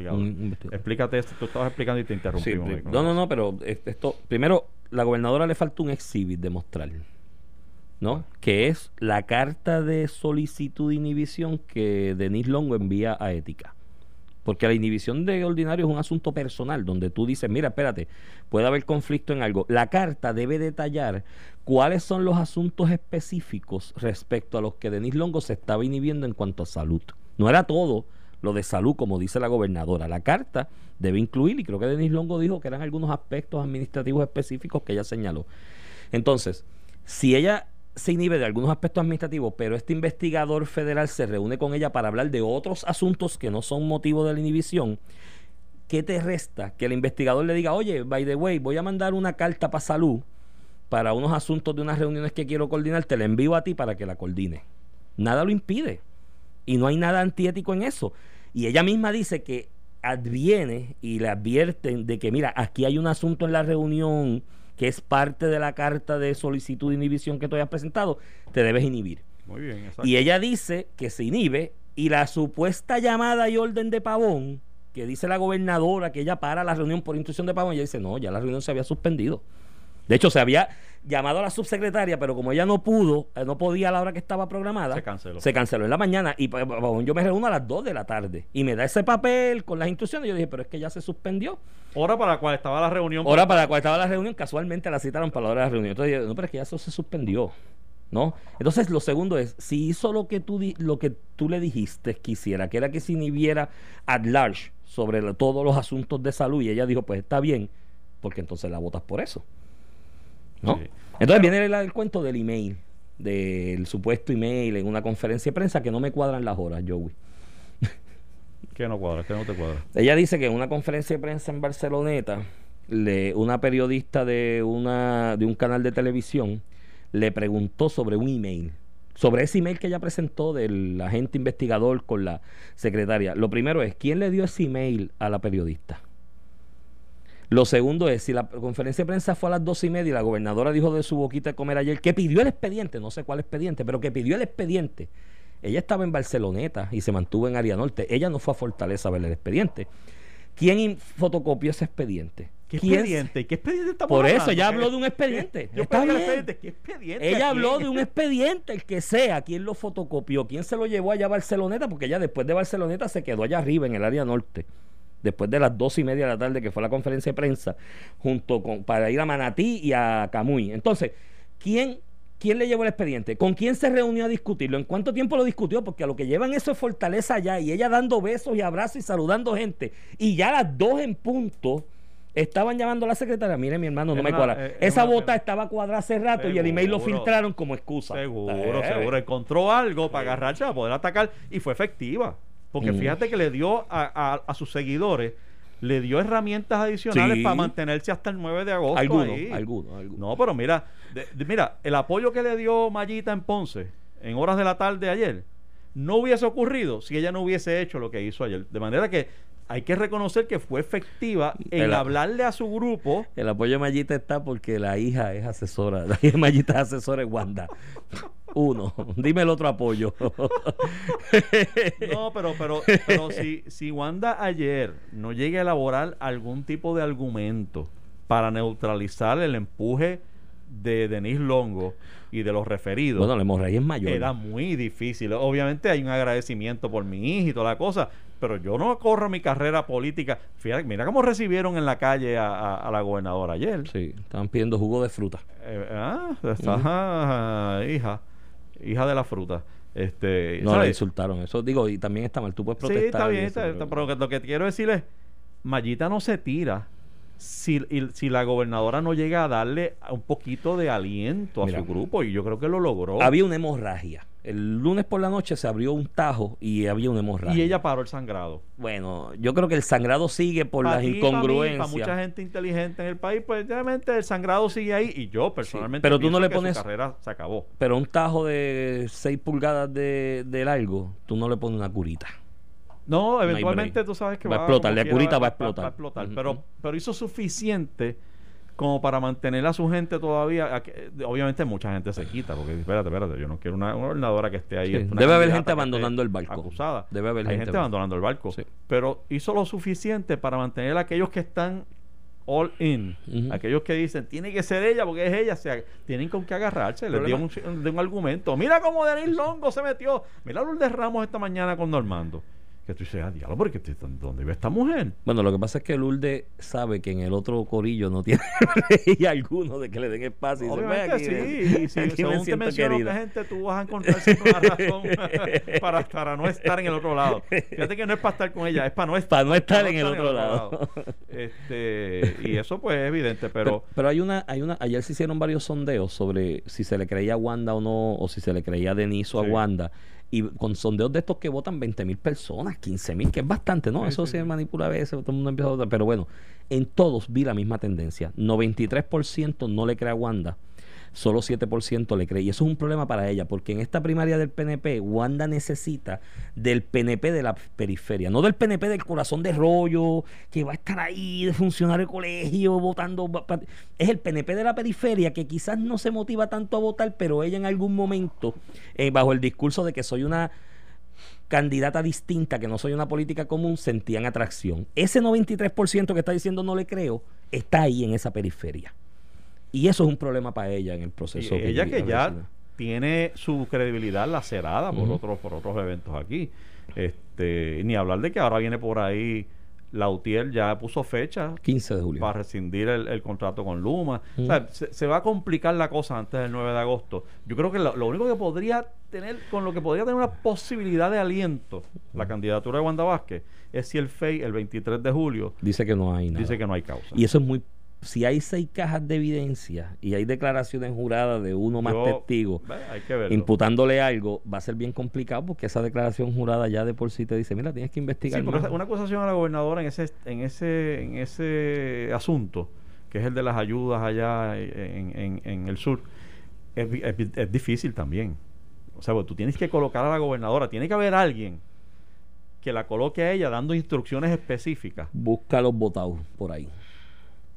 [SPEAKER 2] Explícate esto, tú estabas explicando y te interrumpimos.
[SPEAKER 4] no, no, no, pero esto, primero, la gobernadora le falta un exhibit de mostrar, ¿no? Que es la carta de solicitud de inhibición que Denis Longo envía a Ética. Porque la inhibición de ordinario es un asunto personal, donde tú dices, mira, espérate, puede haber conflicto en algo. La carta debe detallar cuáles son los asuntos específicos respecto a los que Denis Longo se estaba inhibiendo en cuanto a salud. No era todo lo de salud, como dice la gobernadora. La carta debe incluir, y creo que Denis Longo dijo que eran algunos aspectos administrativos específicos que ella señaló. Entonces, si ella se inhibe de algunos aspectos administrativos, pero este investigador federal se reúne con ella para hablar de otros asuntos que no son motivo de la inhibición, ¿qué te resta? Que el investigador le diga, oye, by the way, voy a mandar una carta para salud para unos asuntos de unas reuniones que quiero coordinar, te la envío a ti para que la coordine. Nada lo impide. Y no hay nada antiético en eso. Y ella misma dice que adviene y le advierten de que, mira, aquí hay un asunto en la reunión que es parte de la carta de solicitud de inhibición que tú hayas presentado, te debes inhibir.
[SPEAKER 2] Muy bien,
[SPEAKER 4] Y ella dice que se inhibe y la supuesta llamada y orden de Pavón, que dice la gobernadora que ella para la reunión por instrucción de Pavón, ella dice, no, ya la reunión se había suspendido. De hecho, se había llamado a la subsecretaria, pero como ella no pudo, eh, no podía a la hora que estaba programada,
[SPEAKER 2] se canceló.
[SPEAKER 4] Se canceló en la mañana y pues, yo me reúno a las 2 de la tarde y me da ese papel con las instrucciones. Yo dije, pero es que ya se suspendió.
[SPEAKER 2] Hora para la cual estaba la reunión.
[SPEAKER 4] Hora para la cual estaba la reunión, casualmente la citaron para la hora de la reunión. Entonces, yo, no, pero es que ya eso se suspendió. ¿No? Entonces, lo segundo es, si hizo lo que tú, lo que tú le dijiste que hiciera, que era que se inhibiera at large sobre todos los asuntos de salud, y ella dijo, pues está bien, porque entonces la votas por eso. ¿No? Entonces viene el, cuento del email, del supuesto email en una conferencia de prensa que no me cuadran las horas, Joey.
[SPEAKER 2] ¿Qué no cuadra? ¿Qué no te cuadra?
[SPEAKER 4] Ella dice que en una conferencia de prensa en Barceloneta, le, una periodista de, una, de un canal de televisión le preguntó sobre un email sobre ese email que ella presentó del agente investigador con la secretaria. Lo primero es, ¿quién le dio ese email a la periodista? Lo segundo es, si la conferencia de prensa fue a las dos y media y la gobernadora dijo de su boquita de comer ayer que pidió el expediente, no sé cuál expediente, pero que pidió el expediente. Ella estaba en Barceloneta y se mantuvo en Área Norte. Ella no fue a Fortaleza a ver el expediente. ¿Quién fotocopió ese expediente?
[SPEAKER 2] ¿Qué expediente? ¿Qué expediente estamos
[SPEAKER 4] Por eso, ella habló de un expediente.
[SPEAKER 2] Yo Está expediente. ¿Qué expediente?
[SPEAKER 4] Ella habló de un expediente, el que sea, quién lo fotocopió, quién se lo llevó allá a Barceloneta, porque ella después de Barceloneta se quedó allá arriba en el área norte después de las dos y media de la tarde que fue la conferencia de prensa, junto con, para ir a Manatí y a Camuy. Entonces, ¿quién, ¿quién le llevó el expediente? ¿Con quién se reunió a discutirlo? ¿En cuánto tiempo lo discutió? Porque a lo que llevan eso es fortaleza allá y ella dando besos y abrazos y saludando gente. Y ya a las dos en punto estaban llamando a la secretaria, mire mi hermano, no me cuadra. Esa bota estaba cuadrada hace rato y el email lo filtraron como excusa.
[SPEAKER 2] Seguro, eh. seguro. Encontró algo para agarrarse, para poder atacar y fue efectiva. Porque mm. fíjate que le dio a, sus seguidores le dio herramientas adicionales para mantenerse hasta el 9 de agosto.
[SPEAKER 4] Algunos, algunos, algunos.
[SPEAKER 2] No, pero mira, mira, el apoyo que le dio Mayita en Ponce en horas de la tarde ayer no hubiese ocurrido si ella no hubiese hecho lo que hizo ayer. De manera que hay que reconocer que fue efectiva en hablarle a su grupo.
[SPEAKER 4] El apoyo de Mayita está porque la hija es asesora. La hija de Mayita es asesora de Wanda. Uno. Dime el otro apoyo.
[SPEAKER 2] no, pero, pero, pero si, si Wanda ayer no llega a elaborar algún tipo de argumento para neutralizar el empuje de Denis Longo y de los referidos.
[SPEAKER 4] Bueno, la hemorragia es mayor.
[SPEAKER 2] Era muy difícil. Obviamente hay un agradecimiento por mi hija y toda la cosa, pero yo no corro mi carrera política. Fíjate, mira cómo recibieron en la calle a, la gobernadora ayer.
[SPEAKER 4] Sí, estaban pidiendo jugo de fruta.
[SPEAKER 2] Eh, ah, está, hija, hija de la fruta. Este,
[SPEAKER 4] no le insultaron, eso digo, y también está mal, tú puedes protestar. Sí,
[SPEAKER 2] está bien, pero... pero lo que quiero decir es, Mayita no se tira si, si la gobernadora no llega a darle un poquito de aliento a su grupo, y yo creo que lo logró.
[SPEAKER 4] Había una hemorragia. El lunes por la noche se abrió un tajo y había una hemorragia.
[SPEAKER 2] Y ella paró el sangrado.
[SPEAKER 4] Bueno, yo creo que el sangrado sigue por las incongruencias. Para,
[SPEAKER 2] mucha gente inteligente en el país, pues realmente el sangrado sigue ahí. Y yo personalmente.
[SPEAKER 4] pero tú no le pones.
[SPEAKER 2] Su carrera se acabó.
[SPEAKER 4] Pero un tajo de 6 pulgadas de, de largo, tú no le pones una curita.
[SPEAKER 2] No, eventualmente tú sabes que
[SPEAKER 4] va, a explotar, la curita va, a explotar. Va,
[SPEAKER 2] a explotar, pero, pero hizo suficiente como para mantener a su gente todavía. obviamente mucha gente se quita, porque espérate, espérate, yo no quiero una, gobernadora que esté ahí.
[SPEAKER 4] debe haber gente abandonando el barco.
[SPEAKER 2] Acusada.
[SPEAKER 4] Debe haber
[SPEAKER 2] Hay gente, abandonando el barco. Pero hizo lo suficiente para mantener a aquellos que están all in. Aquellos que dicen, tiene que ser ella porque es ella, o sea, tienen con qué agarrarse. Les dio un, un, argumento. Mira cómo Denis Longo se metió. Mira Lourdes Ramos esta mañana con Normando que tú dices, ah, diablo, porque ¿dónde vive esta mujer?
[SPEAKER 4] Bueno, lo que pasa es que Lulde sabe que en el otro corillo no tiene y alguno de que le den espacio.
[SPEAKER 2] Obviamente sí, y si según te menciono que gente, tú vas a encontrar una razón para, para no estar en el otro lado. Fíjate que no es para estar con ella, es para no estar,
[SPEAKER 4] para no estar, en, el otro, lado.
[SPEAKER 2] Este, y eso pues es evidente, pero...
[SPEAKER 4] pero... hay una, hay una, ayer se hicieron varios sondeos sobre si se le creía a Wanda o no, o si se le creía a Deniso a Wanda y con sondeos de estos que votan 20 mil personas, 15 mil, que es bastante, ¿no? Eso se manipula a veces, todo el mundo empieza a votar, pero bueno, en todos vi la misma tendencia. 93% no le crea a Wanda solo 7% le cree. Y eso es un problema para ella, porque en esta primaria del PNP, Wanda necesita del PNP de la periferia, no del PNP del corazón de rollo, que va a estar ahí de funcionario de colegio votando. Es el PNP de la periferia que quizás no se motiva tanto a votar, pero ella en algún momento, eh, bajo el discurso de que soy una candidata distinta, que no soy una política común, sentían atracción. Ese 93% que está diciendo no le creo, está ahí en esa periferia. Y eso es un problema para ella en el proceso.
[SPEAKER 2] ella que ya tiene su credibilidad lacerada por otros por otros eventos aquí. Este, ni hablar de que ahora viene por ahí Lautier ya puso fecha
[SPEAKER 4] 15 de julio
[SPEAKER 2] para rescindir el, contrato con Luma. O sea, se, va a complicar la cosa antes del 9 de agosto. Yo creo que lo, único que podría tener, con lo que podría tener una posibilidad de aliento la candidatura de Wanda Vázquez, es si el FEI el 23 de julio
[SPEAKER 4] dice que no hay nada.
[SPEAKER 2] Dice que no hay causa.
[SPEAKER 4] Y eso es muy si hay seis cajas de evidencia y hay declaraciones juradas de uno más testigo imputándole algo, va a ser bien complicado porque esa declaración jurada ya de por sí te dice, mira, tienes que investigar. Sí,
[SPEAKER 2] una acusación a la gobernadora en ese, en ese, en ese asunto, que es el de las ayudas allá en, en, el sur, es, es, difícil también. O sea, pues, tú tienes que colocar a la gobernadora, tiene que haber alguien que la coloque a ella dando instrucciones específicas.
[SPEAKER 4] Busca los votados por ahí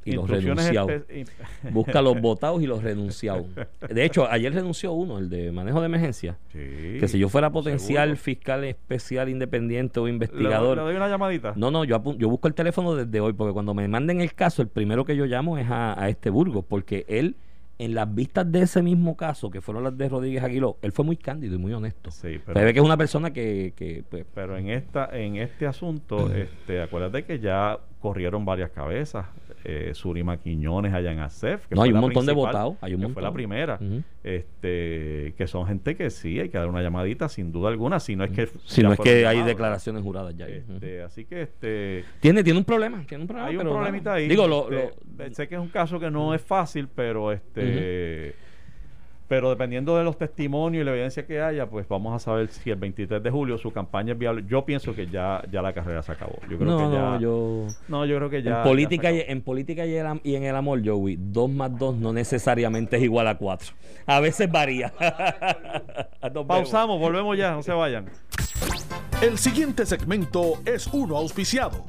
[SPEAKER 4] y los renunciados. Busca los votados y los renunciados. De hecho, ayer renunció uno, el de manejo de emergencia. que si yo fuera potencial fiscal especial independiente o investigador.
[SPEAKER 2] ¿Le, doy una llamadita?
[SPEAKER 4] No, no, yo, yo busco el teléfono desde hoy, porque cuando me manden el caso, el primero que yo llamo es a, este Burgos, porque él en las vistas de ese mismo caso, que fueron las de Rodríguez Aguiló, él fue muy cándido y muy honesto. Sí, pero, Se ve que es una persona que... que
[SPEAKER 2] pues, pero en esta en este asunto, este, acuérdate que ya corrieron varias cabezas eh, Surima Quiñones allá en ASEF.
[SPEAKER 4] Que no, hay un montón de votados. Hay un
[SPEAKER 2] que fue la primera. este, que son gente que sí, hay que dar una llamadita, sin duda alguna, si no es que.
[SPEAKER 4] Si no es que hay declaraciones juradas ya.
[SPEAKER 2] Este, así que. este
[SPEAKER 4] Tiene, tiene un problema. Tiene un problema
[SPEAKER 2] hay un problemita ahí.
[SPEAKER 4] Digo, lo,
[SPEAKER 2] este, sé que es un caso que no es fácil, pero este. Pero dependiendo de los testimonios y la evidencia que haya, pues vamos a saber si el 23 de julio su campaña es viable. Yo pienso que ya, ya la carrera se acabó. Yo creo
[SPEAKER 4] no,
[SPEAKER 2] que ya,
[SPEAKER 4] no, yo,
[SPEAKER 2] no, yo creo que ya.
[SPEAKER 4] En política, y, en, política y, en el amor, Joey, 2 más 2 no necesariamente es igual a 4. A veces varía.
[SPEAKER 2] Pausamos, volvemos ya, no se vayan.
[SPEAKER 1] El siguiente segmento es uno auspiciado.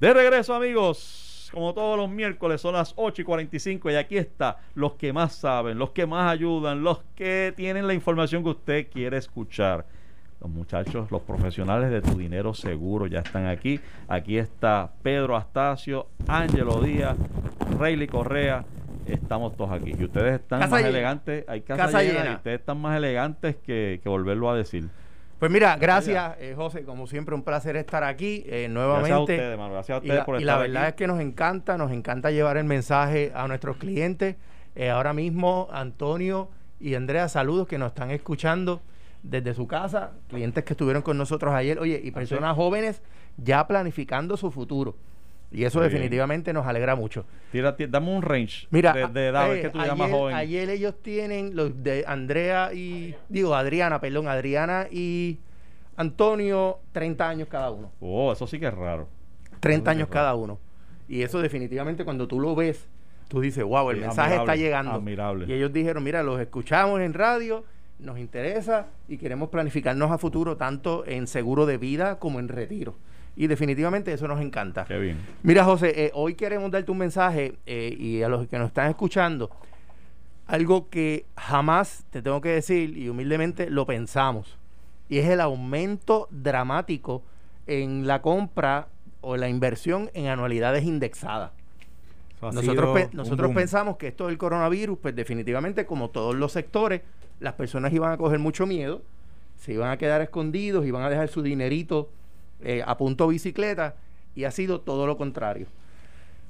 [SPEAKER 2] De regreso, amigos como todos los miércoles, son las 8 y 45 y aquí está los que más saben, los que más ayudan, los que tienen la información que usted quiere escuchar. Los muchachos, los profesionales de tu dinero seguro ya están aquí. Aquí está Pedro Astacio, Ángelo Díaz, Rayleigh Correa estamos todos aquí. Y ustedes están más elegantes, hay casa, llena, y ustedes están más elegantes que, volverlo a decir.
[SPEAKER 5] Pues mira, gracias, eh, José. Como siempre, un placer estar aquí eh, nuevamente. Gracias a ustedes, Gracias a ustedes por estar. Y la verdad es que nos encanta, nos encanta llevar el mensaje a nuestros clientes. Eh, ahora mismo, Antonio y Andrea, saludos que nos están escuchando desde su casa, clientes que estuvieron con nosotros ayer, oye, y personas jóvenes ya planificando su futuro. Y eso definitivamente nos alegra mucho.
[SPEAKER 2] Tira, dame un range Mira, de, edad que tú ayer, llamas joven.
[SPEAKER 5] Ayer ellos tienen los de Andrea y, digo, Adriana, perdón, Adriana y Antonio, 30 años cada uno.
[SPEAKER 2] Oh, eso sí que es raro.
[SPEAKER 5] 30 años cada uno. Y eso definitivamente cuando tú lo ves, tú dices, wow, el mensaje está llegando. Admirable. Y ellos dijeron, mira, los escuchamos en radio, nos interesa y queremos planificarnos a futuro tanto en seguro de vida como en retiro y definitivamente eso nos encanta.
[SPEAKER 2] Qué bien.
[SPEAKER 5] Mira, José, eh, hoy queremos darte un mensaje eh, y a los que nos están escuchando, algo que jamás te tengo que decir y humildemente lo pensamos, y es el aumento dramático en la compra o la inversión en anualidades indexadas. Nosotros, nosotros pensamos que esto del coronavirus, pues definitivamente como todos los sectores, las personas iban a coger mucho miedo, se iban a quedar escondidos, iban a dejar su dinerito eh, a punto bicicleta y ha sido todo lo contrario.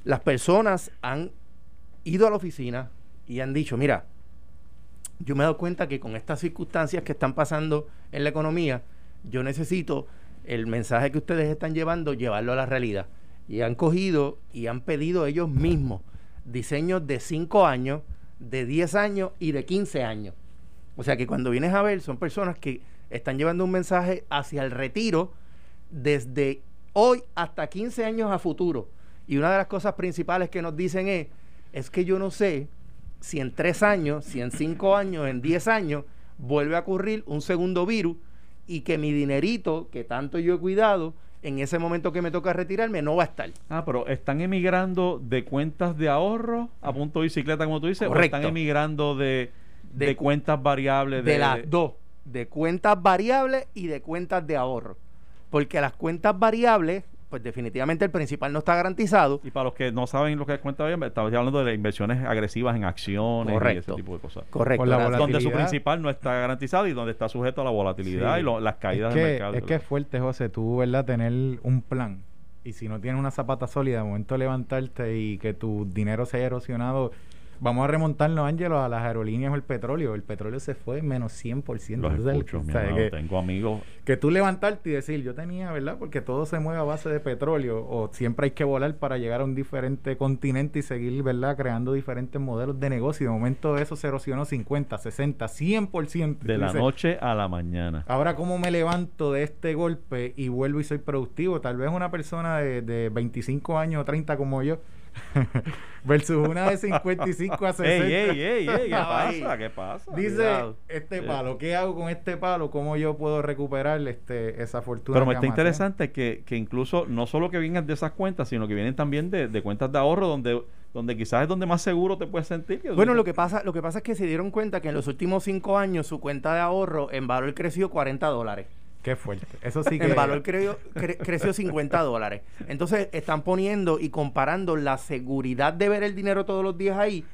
[SPEAKER 5] Las personas han ido a la oficina y han dicho, mira, yo me he dado cuenta que con estas circunstancias que están pasando en la economía, yo necesito el mensaje que ustedes están llevando, llevarlo a la realidad. Y han cogido y han pedido ellos mismos diseños de 5 años, de 10 años y de 15 años. O sea que cuando vienes a ver, son personas que están llevando un mensaje hacia el retiro desde hoy hasta 15 años a futuro. Y una de las cosas principales que nos dicen es, es que yo no sé si en 3 años, si en 5 años, en 10 años, vuelve a ocurrir un segundo virus y que mi dinerito, que tanto yo he cuidado, en ese momento que me toca retirarme, no va a estar.
[SPEAKER 2] Ah, pero están emigrando de cuentas de ahorro a punto de bicicleta, como tú dices, o están emigrando de, de, cuentas variables.
[SPEAKER 5] De, de las dos, de cuentas variables y de cuentas de ahorro porque las cuentas variables, pues definitivamente el principal no está garantizado.
[SPEAKER 2] Y para los que no saben lo que es cuenta variable, estamos hablando de las inversiones agresivas en acciones y ese tipo de cosas.
[SPEAKER 5] Correcto.
[SPEAKER 2] donde su principal no está garantizado y donde está sujeto a la volatilidad y las caídas del mercado.
[SPEAKER 6] Es que es fuerte, José, tú, ¿verdad? Tener un plan. Y si no tienes una zapata sólida, de momento de levantarte y que tu dinero se haya erosionado vamos a remontarnos, Ángelo, a las aerolíneas o el petróleo. El petróleo se fue menos 100%.
[SPEAKER 2] Los escucho, mi que, tengo amigos.
[SPEAKER 6] Que tú levantarte y decir, yo tenía, ¿verdad? Porque todo se mueve a base de petróleo o siempre hay que volar para llegar a un diferente continente y seguir, ¿verdad? Creando diferentes modelos de negocio. Y de momento eso se erosionó 50, 60, 100%.
[SPEAKER 2] De la noche a la mañana.
[SPEAKER 6] Ahora, ¿cómo me levanto de este golpe y vuelvo y soy productivo? Tal vez una persona de, de 25 años o 30 como yo versus una de 55 a 60.
[SPEAKER 2] Ey, ey, ey, ¿qué pasa? ¿Qué pasa?
[SPEAKER 6] Dice, este palo, ¿qué hago con este palo? ¿Cómo yo puedo recuperar este, esa fortuna?
[SPEAKER 2] Pero me está interesante que, que, incluso no solo que vienen de esas cuentas, sino que vienen también de, de cuentas de ahorro donde donde quizás es donde más seguro te puedes sentir.
[SPEAKER 5] bueno, lo que pasa lo que pasa es que se dieron cuenta que en los últimos cinco años su cuenta de ahorro en valor creció 40 dólares.
[SPEAKER 6] Qué fuerte. Eso sí que...
[SPEAKER 5] El valor creció 50 dólares. Entonces están poniendo y comparando la seguridad de ver el dinero todos los días ahí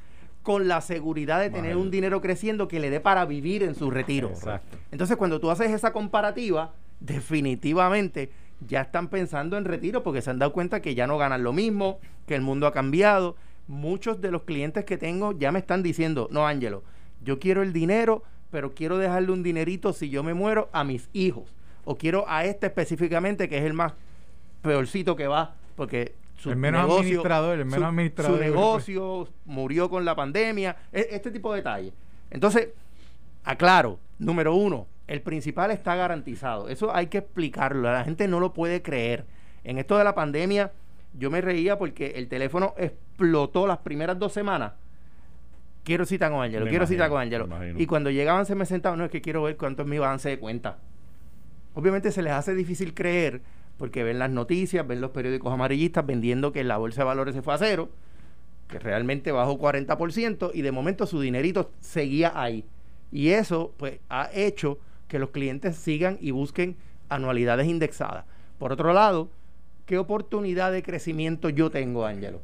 [SPEAKER 5] con la seguridad de tener un dinero creciendo que le dé para vivir en su retiro. Exacto. Entonces cuando tú haces esa comparativa, definitivamente ya están pensando en retiro porque se han dado cuenta que ya no ganan lo mismo, que el mundo ha cambiado. Muchos de los clientes que tengo ya me están diciendo, no, Ángelo, yo quiero el dinero, pero quiero dejarle un dinerito si yo me muero a mis hijos o quiero a este específicamente que es el más peorcito que va porque
[SPEAKER 6] su negocio, administrador, el menos su, administrador.
[SPEAKER 5] Su negocio murió con la pandemia, e, este tipo de detalles. Entonces, aclaro, número uno, el principal está garantizado. Eso hay que explicarlo, la gente no lo puede creer. En esto de la pandemia, yo me reía porque el teléfono explotó las primeras dos semanas. Quiero citar con Angelo, quiero citar con Angelo. Y cuando llegaban se me sentaban, no es que quiero ver cuánto es mi avance de cuenta obviamente se les hace difícil creer porque ven las noticias, ven los periódicos amarillistas vendiendo que la bolsa de valores se fue a cero, que realmente bajó 40% y de momento su dinerito seguía ahí. Y eso pues ha hecho que los clientes sigan y busquen anualidades indexadas. Por otro lado, ¿qué oportunidad de crecimiento yo tengo, Ángelo?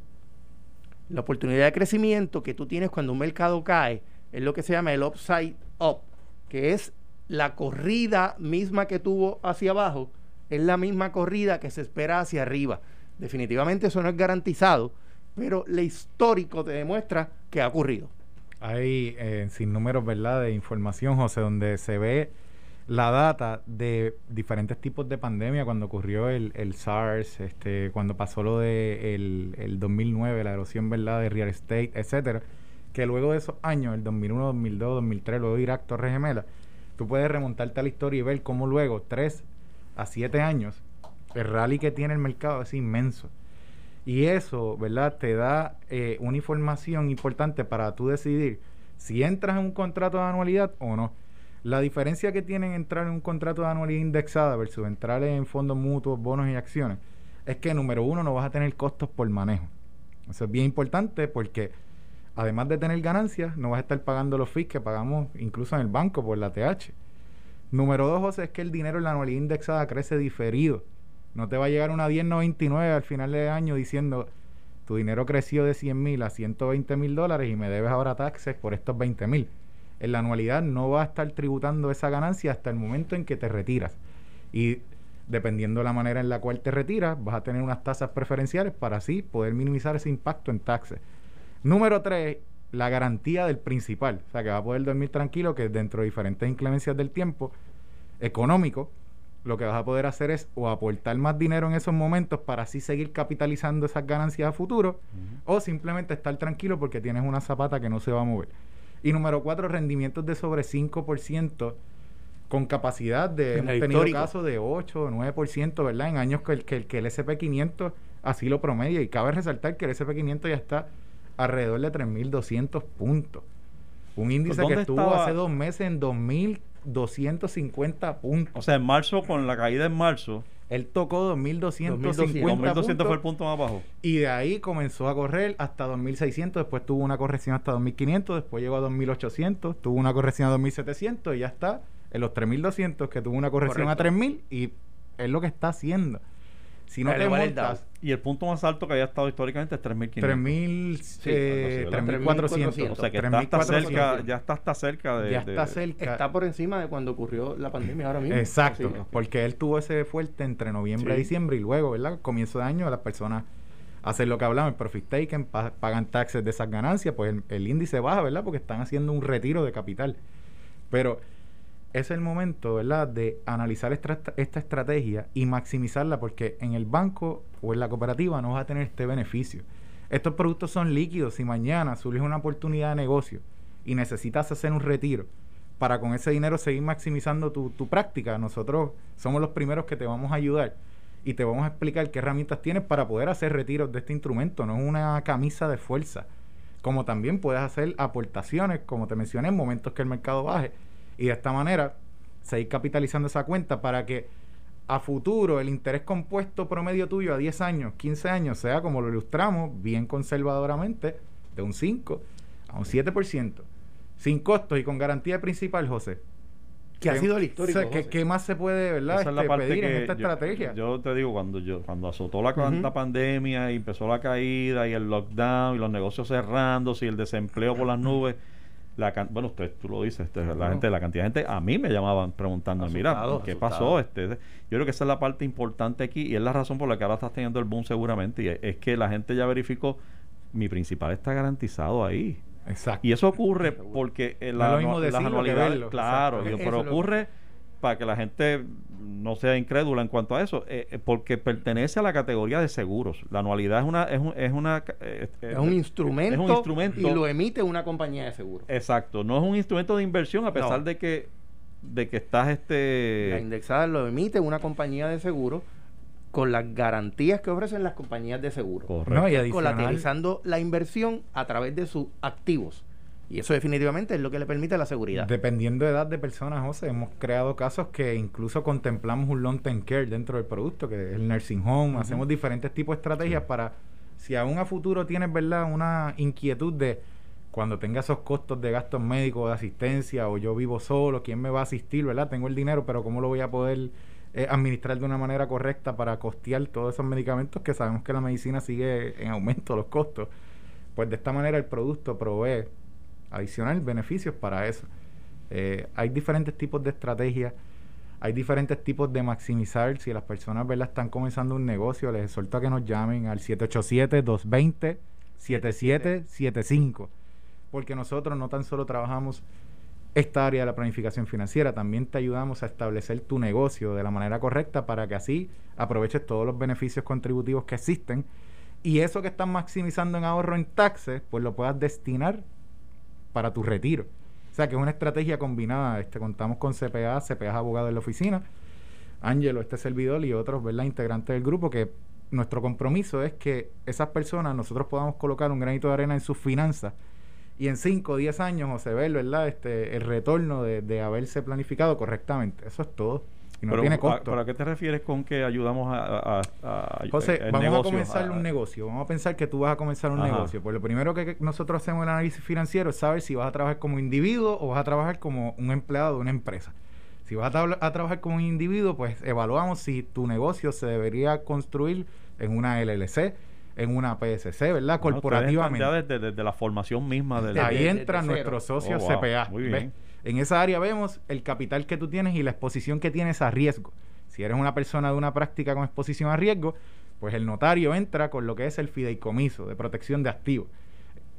[SPEAKER 5] La oportunidad de crecimiento que tú tienes cuando un mercado cae es lo que se llama el upside up, que es la corrida misma que tuvo hacia abajo, es la misma corrida que se espera hacia arriba. Definitivamente eso no es garantizado, pero lo histórico te demuestra que ha ocurrido.
[SPEAKER 6] Hay eh, sin números, ¿verdad?, de información, José, donde se ve la data de diferentes tipos de pandemia cuando ocurrió el, SARS, este, cuando pasó lo de el, el 2009, la erosión, ¿verdad?, de real estate, etcétera, que luego de esos años, el 2001, 2002, 2003, luego Irak, Torres Gemelas, tú puedes remontarte a la historia y ver cómo luego, tres a siete años, el rally que tiene el mercado es inmenso. Y eso, ¿verdad? Te da eh, una información importante para tú decidir si entras en un contrato de anualidad o no. La diferencia que tienen entrar en un contrato de anualidad indexada versus entrar en fondos mutuos, bonos y acciones es que, número uno, no vas a tener costos por manejo. Eso es bien importante porque, además de tener ganancias, no vas a estar pagando los fees que pagamos incluso en el banco por la TH. Número dos, José, es que el dinero en la anualidad indexada crece diferido no te va a llegar una 1099 al final de año diciendo tu dinero creció de 100 mil a 120 mil dólares y me debes ahora taxes por estos 20 mil. En la anualidad no va a estar tributando esa ganancia hasta el momento en que te retiras. Y dependiendo de la manera en la cual te retiras, vas a tener unas tasas preferenciales para así poder minimizar ese impacto en taxes. Número 3, la garantía del principal. O sea, que va a poder dormir tranquilo que dentro de diferentes inclemencias del tiempo económico, lo que vas a poder hacer es o aportar más dinero en esos momentos para así seguir capitalizando esas ganancias a futuro, o simplemente estar tranquilo porque tienes una zapata que no se va a mover. Y número cuatro, rendimientos de sobre 5% con capacidad de, hemos tenido casos de 8 o 9%, ¿verdad? En años que el, que, que el SP500 así lo promedia. Y cabe resaltar que el SP500 ya está alrededor de 3.200 puntos. Un índice que estuvo hace dos meses en 2.000 250 puntos.
[SPEAKER 2] O sea, en marzo, con la caída en marzo.
[SPEAKER 6] Él tocó 2250
[SPEAKER 2] 2200 fue el punto más bajo.
[SPEAKER 6] Y de ahí comenzó a correr hasta 2600, después tuvo una corrección hasta 2500, después llegó a 2800, tuvo una corrección a 2700 y ya está en los 3200 que tuvo una corrección a 3000 y es lo que está haciendo. Si no te montas,
[SPEAKER 2] y el punto más alto que había estado históricamente es
[SPEAKER 6] 3.500. 3.400.
[SPEAKER 2] Eh, o sea que está, cerca, ya está hasta cerca de,
[SPEAKER 5] Ya está cerca. Está por encima de cuando ocurrió la pandemia ahora mismo.
[SPEAKER 6] Exacto, porque él tuvo ese fuerte entre noviembre y diciembre y luego, ¿verdad? Comienzo de año las personas hacen lo que hablamos, el profit taken, pagan taxes de esas ganancias, pues el, el índice baja, ¿verdad? Porque están haciendo un retiro de capital. Pero es el momento, ¿verdad?, de analizar esta, estrategia y maximizarla porque en el banco o en la cooperativa no vas a tener este beneficio. Estos productos son líquidos. Si mañana surge una oportunidad de negocio y necesitas hacer un retiro para con ese dinero seguir maximizando tu, tu práctica, nosotros somos los primeros que te vamos a ayudar y te vamos a explicar qué herramientas tienes para poder hacer retiros de este instrumento. No es una camisa de fuerza. Como también puedes hacer aportaciones, como te mencioné, en momentos que el mercado baje y de esta manera seguir capitalizando esa cuenta para que a futuro el interés compuesto promedio tuyo a 10 años, 15 años, sea como lo ilustramos, bien conservadoramente, de un 5 a un 7%, sin costos y con garantía principal, José.
[SPEAKER 5] Que ha sido el histórico.
[SPEAKER 6] ¿qué, más se puede verdad,
[SPEAKER 2] este, pedir
[SPEAKER 6] en esta estrategia?
[SPEAKER 2] Yo te digo, cuando yo cuando azotó la, pandemia y empezó la caída y el lockdown y los negocios cerrándose y el desempleo por las nubes la bueno usted tú lo dices este, la gente la cantidad de gente a mí me llamaban preguntando mira qué pasó este yo creo que esa es la parte importante aquí y es la razón por la que ahora estás teniendo el boom seguramente y es, que la gente ya verificó mi principal está garantizado ahí
[SPEAKER 6] exacto.
[SPEAKER 2] Y eso ocurre porque la, las anualidades claro pero ocurre para que la gente no sea incrédula en cuanto a eso, eh, eh, porque pertenece a la categoría de seguros. La anualidad es una es un, es una
[SPEAKER 5] eh, es un instrumento, es un instrumento y lo emite una compañía de seguros.
[SPEAKER 2] Exacto, no es un instrumento de inversión a pesar de que de que estás este
[SPEAKER 5] la indexada lo emite una compañía de seguros con las garantías que ofrecen las compañías de seguros.
[SPEAKER 6] Correcto.
[SPEAKER 5] colateralizando la inversión a través de sus activos. Y eso definitivamente es lo que le permite la seguridad.
[SPEAKER 6] Dependiendo de edad de personas, José, hemos creado casos que incluso contemplamos un long term care dentro del producto, que es el nursing home. Hacemos diferentes tipos de estrategias para, si aún a futuro tienes, ¿verdad?, una inquietud de cuando tenga esos costos de gastos médicos, de asistencia, o yo vivo solo, ¿quién me va a asistir, ¿verdad? Tengo el dinero, pero ¿cómo lo voy a poder eh, administrar de una manera correcta para costear todos esos medicamentos que sabemos que la medicina sigue en aumento los costos? pues de esta manera el producto provee adicional beneficios para eso. Eh, hay diferentes tipos de estrategias, hay diferentes tipos de maximizar. Si las personas ¿verdad? están comenzando un negocio, les exhorto a que nos llamen al 787-220-7775. Porque nosotros no tan solo trabajamos esta área de la planificación financiera, también te ayudamos a establecer tu negocio de la manera correcta para que así aproveches todos los beneficios contributivos que existen y eso que estás maximizando en ahorro en taxes, pues lo puedas destinar para tu retiro. O sea que es una estrategia combinada. Este, contamos con CPA, CPA es abogado en la oficina, Ángelo, este servidor y otros, ¿verdad? Integrantes del grupo que nuestro compromiso es que esas personas nosotros podamos colocar un granito de arena en sus finanzas y en 5 o 10 años o se ve ¿verdad? Este, el retorno de, de haberse planificado correctamente. Eso es todo. Y no tiene costo.
[SPEAKER 2] ¿Para qué te refieres con que ayudamos a,
[SPEAKER 6] José, vamos a comenzar un negocio. Vamos a pensar que tú vas a comenzar un negocio. Pues lo primero que nosotros hacemos en el análisis financiero es saber si vas a trabajar como individuo o vas a trabajar como un empleado de una empresa. Si vas a, a trabajar como un individuo, pues evaluamos si tu negocio se debería construir en una LLC, en una PSC, ¿verdad? Corporativamente.
[SPEAKER 2] desde, la formación misma
[SPEAKER 6] del... Ahí entra nuestro socio oh, CPA. Muy bien. En esa área vemos el capital que tú tienes y la exposición que tienes a riesgo. Si eres una persona de una práctica con exposición a riesgo, pues el notario entra con lo que es el fideicomiso de protección de activos.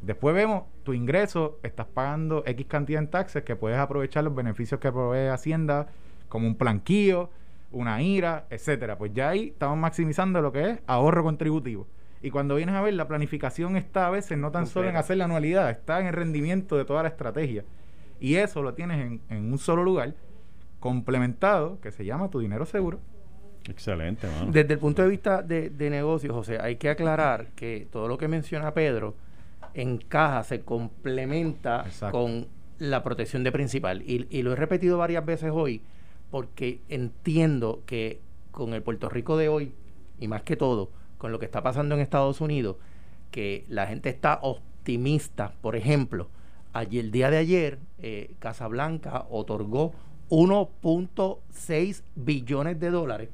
[SPEAKER 6] Después vemos tu ingreso, estás pagando X cantidad en taxes que puedes aprovechar los beneficios que provee Hacienda, como un planquillo, una IRA, etcétera. Pues ya ahí estamos maximizando lo que es ahorro contributivo. Y cuando vienes a ver, la planificación está a veces no tan solo en hacer la anualidad, está en el rendimiento de toda la estrategia. Y eso lo tienes en, un solo lugar, complementado, que se llama tu dinero seguro.
[SPEAKER 5] Excelente, mano. Desde el punto de vista de, de negocios, José, hay que aclarar que todo lo que menciona Pedro encaja, se complementa con la protección de principal. Y, y, lo he repetido varias veces hoy porque entiendo que con el Puerto Rico de hoy, y más que todo, con lo que está pasando en Estados Unidos, que la gente está optimista, por ejemplo, Allí, el día de ayer, eh, Casablanca otorgó 1.6 billones de dólares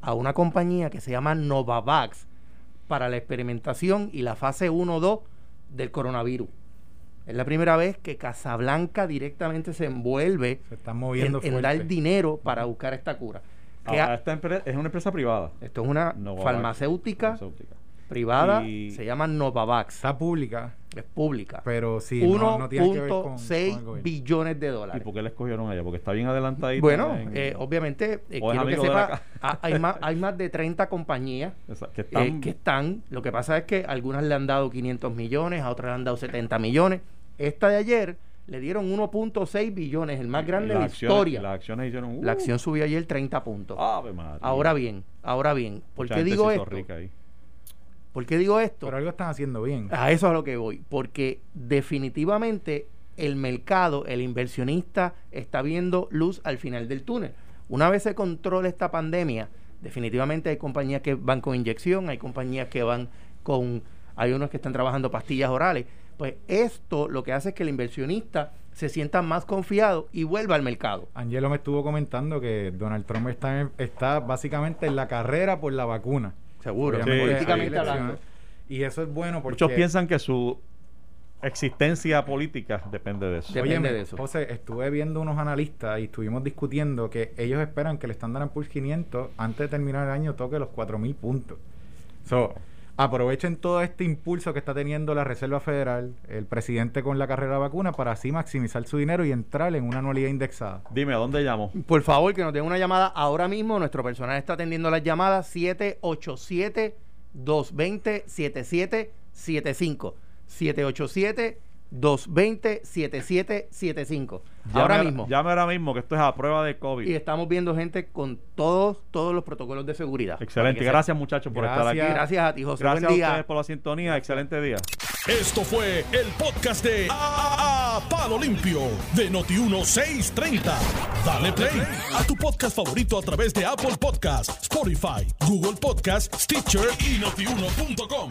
[SPEAKER 5] a una compañía que se llama Novavax para la experimentación y la fase 1-2 del coronavirus. Es la primera vez que Casablanca directamente se envuelve en, dar dinero para buscar esta cura.
[SPEAKER 2] esta es una empresa privada.
[SPEAKER 5] Esto es una farmacéutica, privada, se llama Novavax.
[SPEAKER 6] Está pública.
[SPEAKER 5] Es pública.
[SPEAKER 6] Pero sí,
[SPEAKER 5] 1.6 billones de dólares.
[SPEAKER 2] ¿Y por qué la escogieron allá? Porque está bien adelantadita.
[SPEAKER 5] Bueno, eh, obviamente, eh, quiero que sepa, hay, más, hay más de 30 compañías que están, eh, que están. Lo que pasa es que algunas le han dado 500 millones, a otras le han dado 70 millones. Esta de ayer le dieron 1.6 billones, el más grande de la historia.
[SPEAKER 2] La acción
[SPEAKER 5] La acción subió ayer 30 puntos. ahora bien, ahora bien, ¿por qué digo esto? ¿Por qué digo esto?
[SPEAKER 6] Pero algo están haciendo bien.
[SPEAKER 5] A eso es a lo que voy. Porque definitivamente el mercado, el inversionista, está viendo luz al final del túnel. Una vez se controla esta pandemia, definitivamente hay compañías que van con inyección, hay compañías que van con, hay unos que están trabajando pastillas orales. Pues esto lo que hace es que el inversionista se sienta más confiado y vuelva al mercado.
[SPEAKER 6] Angelo me estuvo comentando que Donald Trump está, está básicamente en la carrera por la vacuna.
[SPEAKER 5] Seguro, políticamente hablando.
[SPEAKER 6] Y eso es bueno porque...
[SPEAKER 2] Muchos piensan que su existencia política depende de eso.
[SPEAKER 6] Depende de eso. José, estuve viendo unos analistas y estuvimos discutiendo que ellos esperan que el Standard Poor's 500 antes de terminar el año toque los 4000 puntos. So, aprovechen todo este impulso que está teniendo la Reserva Federal, el presidente con la carrera de vacuna, para así maximizar su dinero y entrar en una anualidad indexada.
[SPEAKER 2] Dime, ¿a dónde llamo?
[SPEAKER 5] Por favor, que nos den una llamada ahora mismo. Nuestro personal está atendiendo las llamadas 787 220 7775 787 220-7775. Ahora mismo.
[SPEAKER 2] Llame ahora mismo, que esto es a prueba de COVID.
[SPEAKER 5] Y estamos viendo gente con todos, todos los protocolos de seguridad.
[SPEAKER 2] Excelente. Gracias, muchachos, por estar aquí.
[SPEAKER 5] Gracias a ti, José.
[SPEAKER 2] Gracias a ustedes por la sintonía. Excelente día.
[SPEAKER 1] Esto fue el podcast de a, Palo Limpio de Noti1630. Dale play a tu podcast favorito a través de Apple Podcasts, Spotify, Google Podcasts, Stitcher y notiuno.com.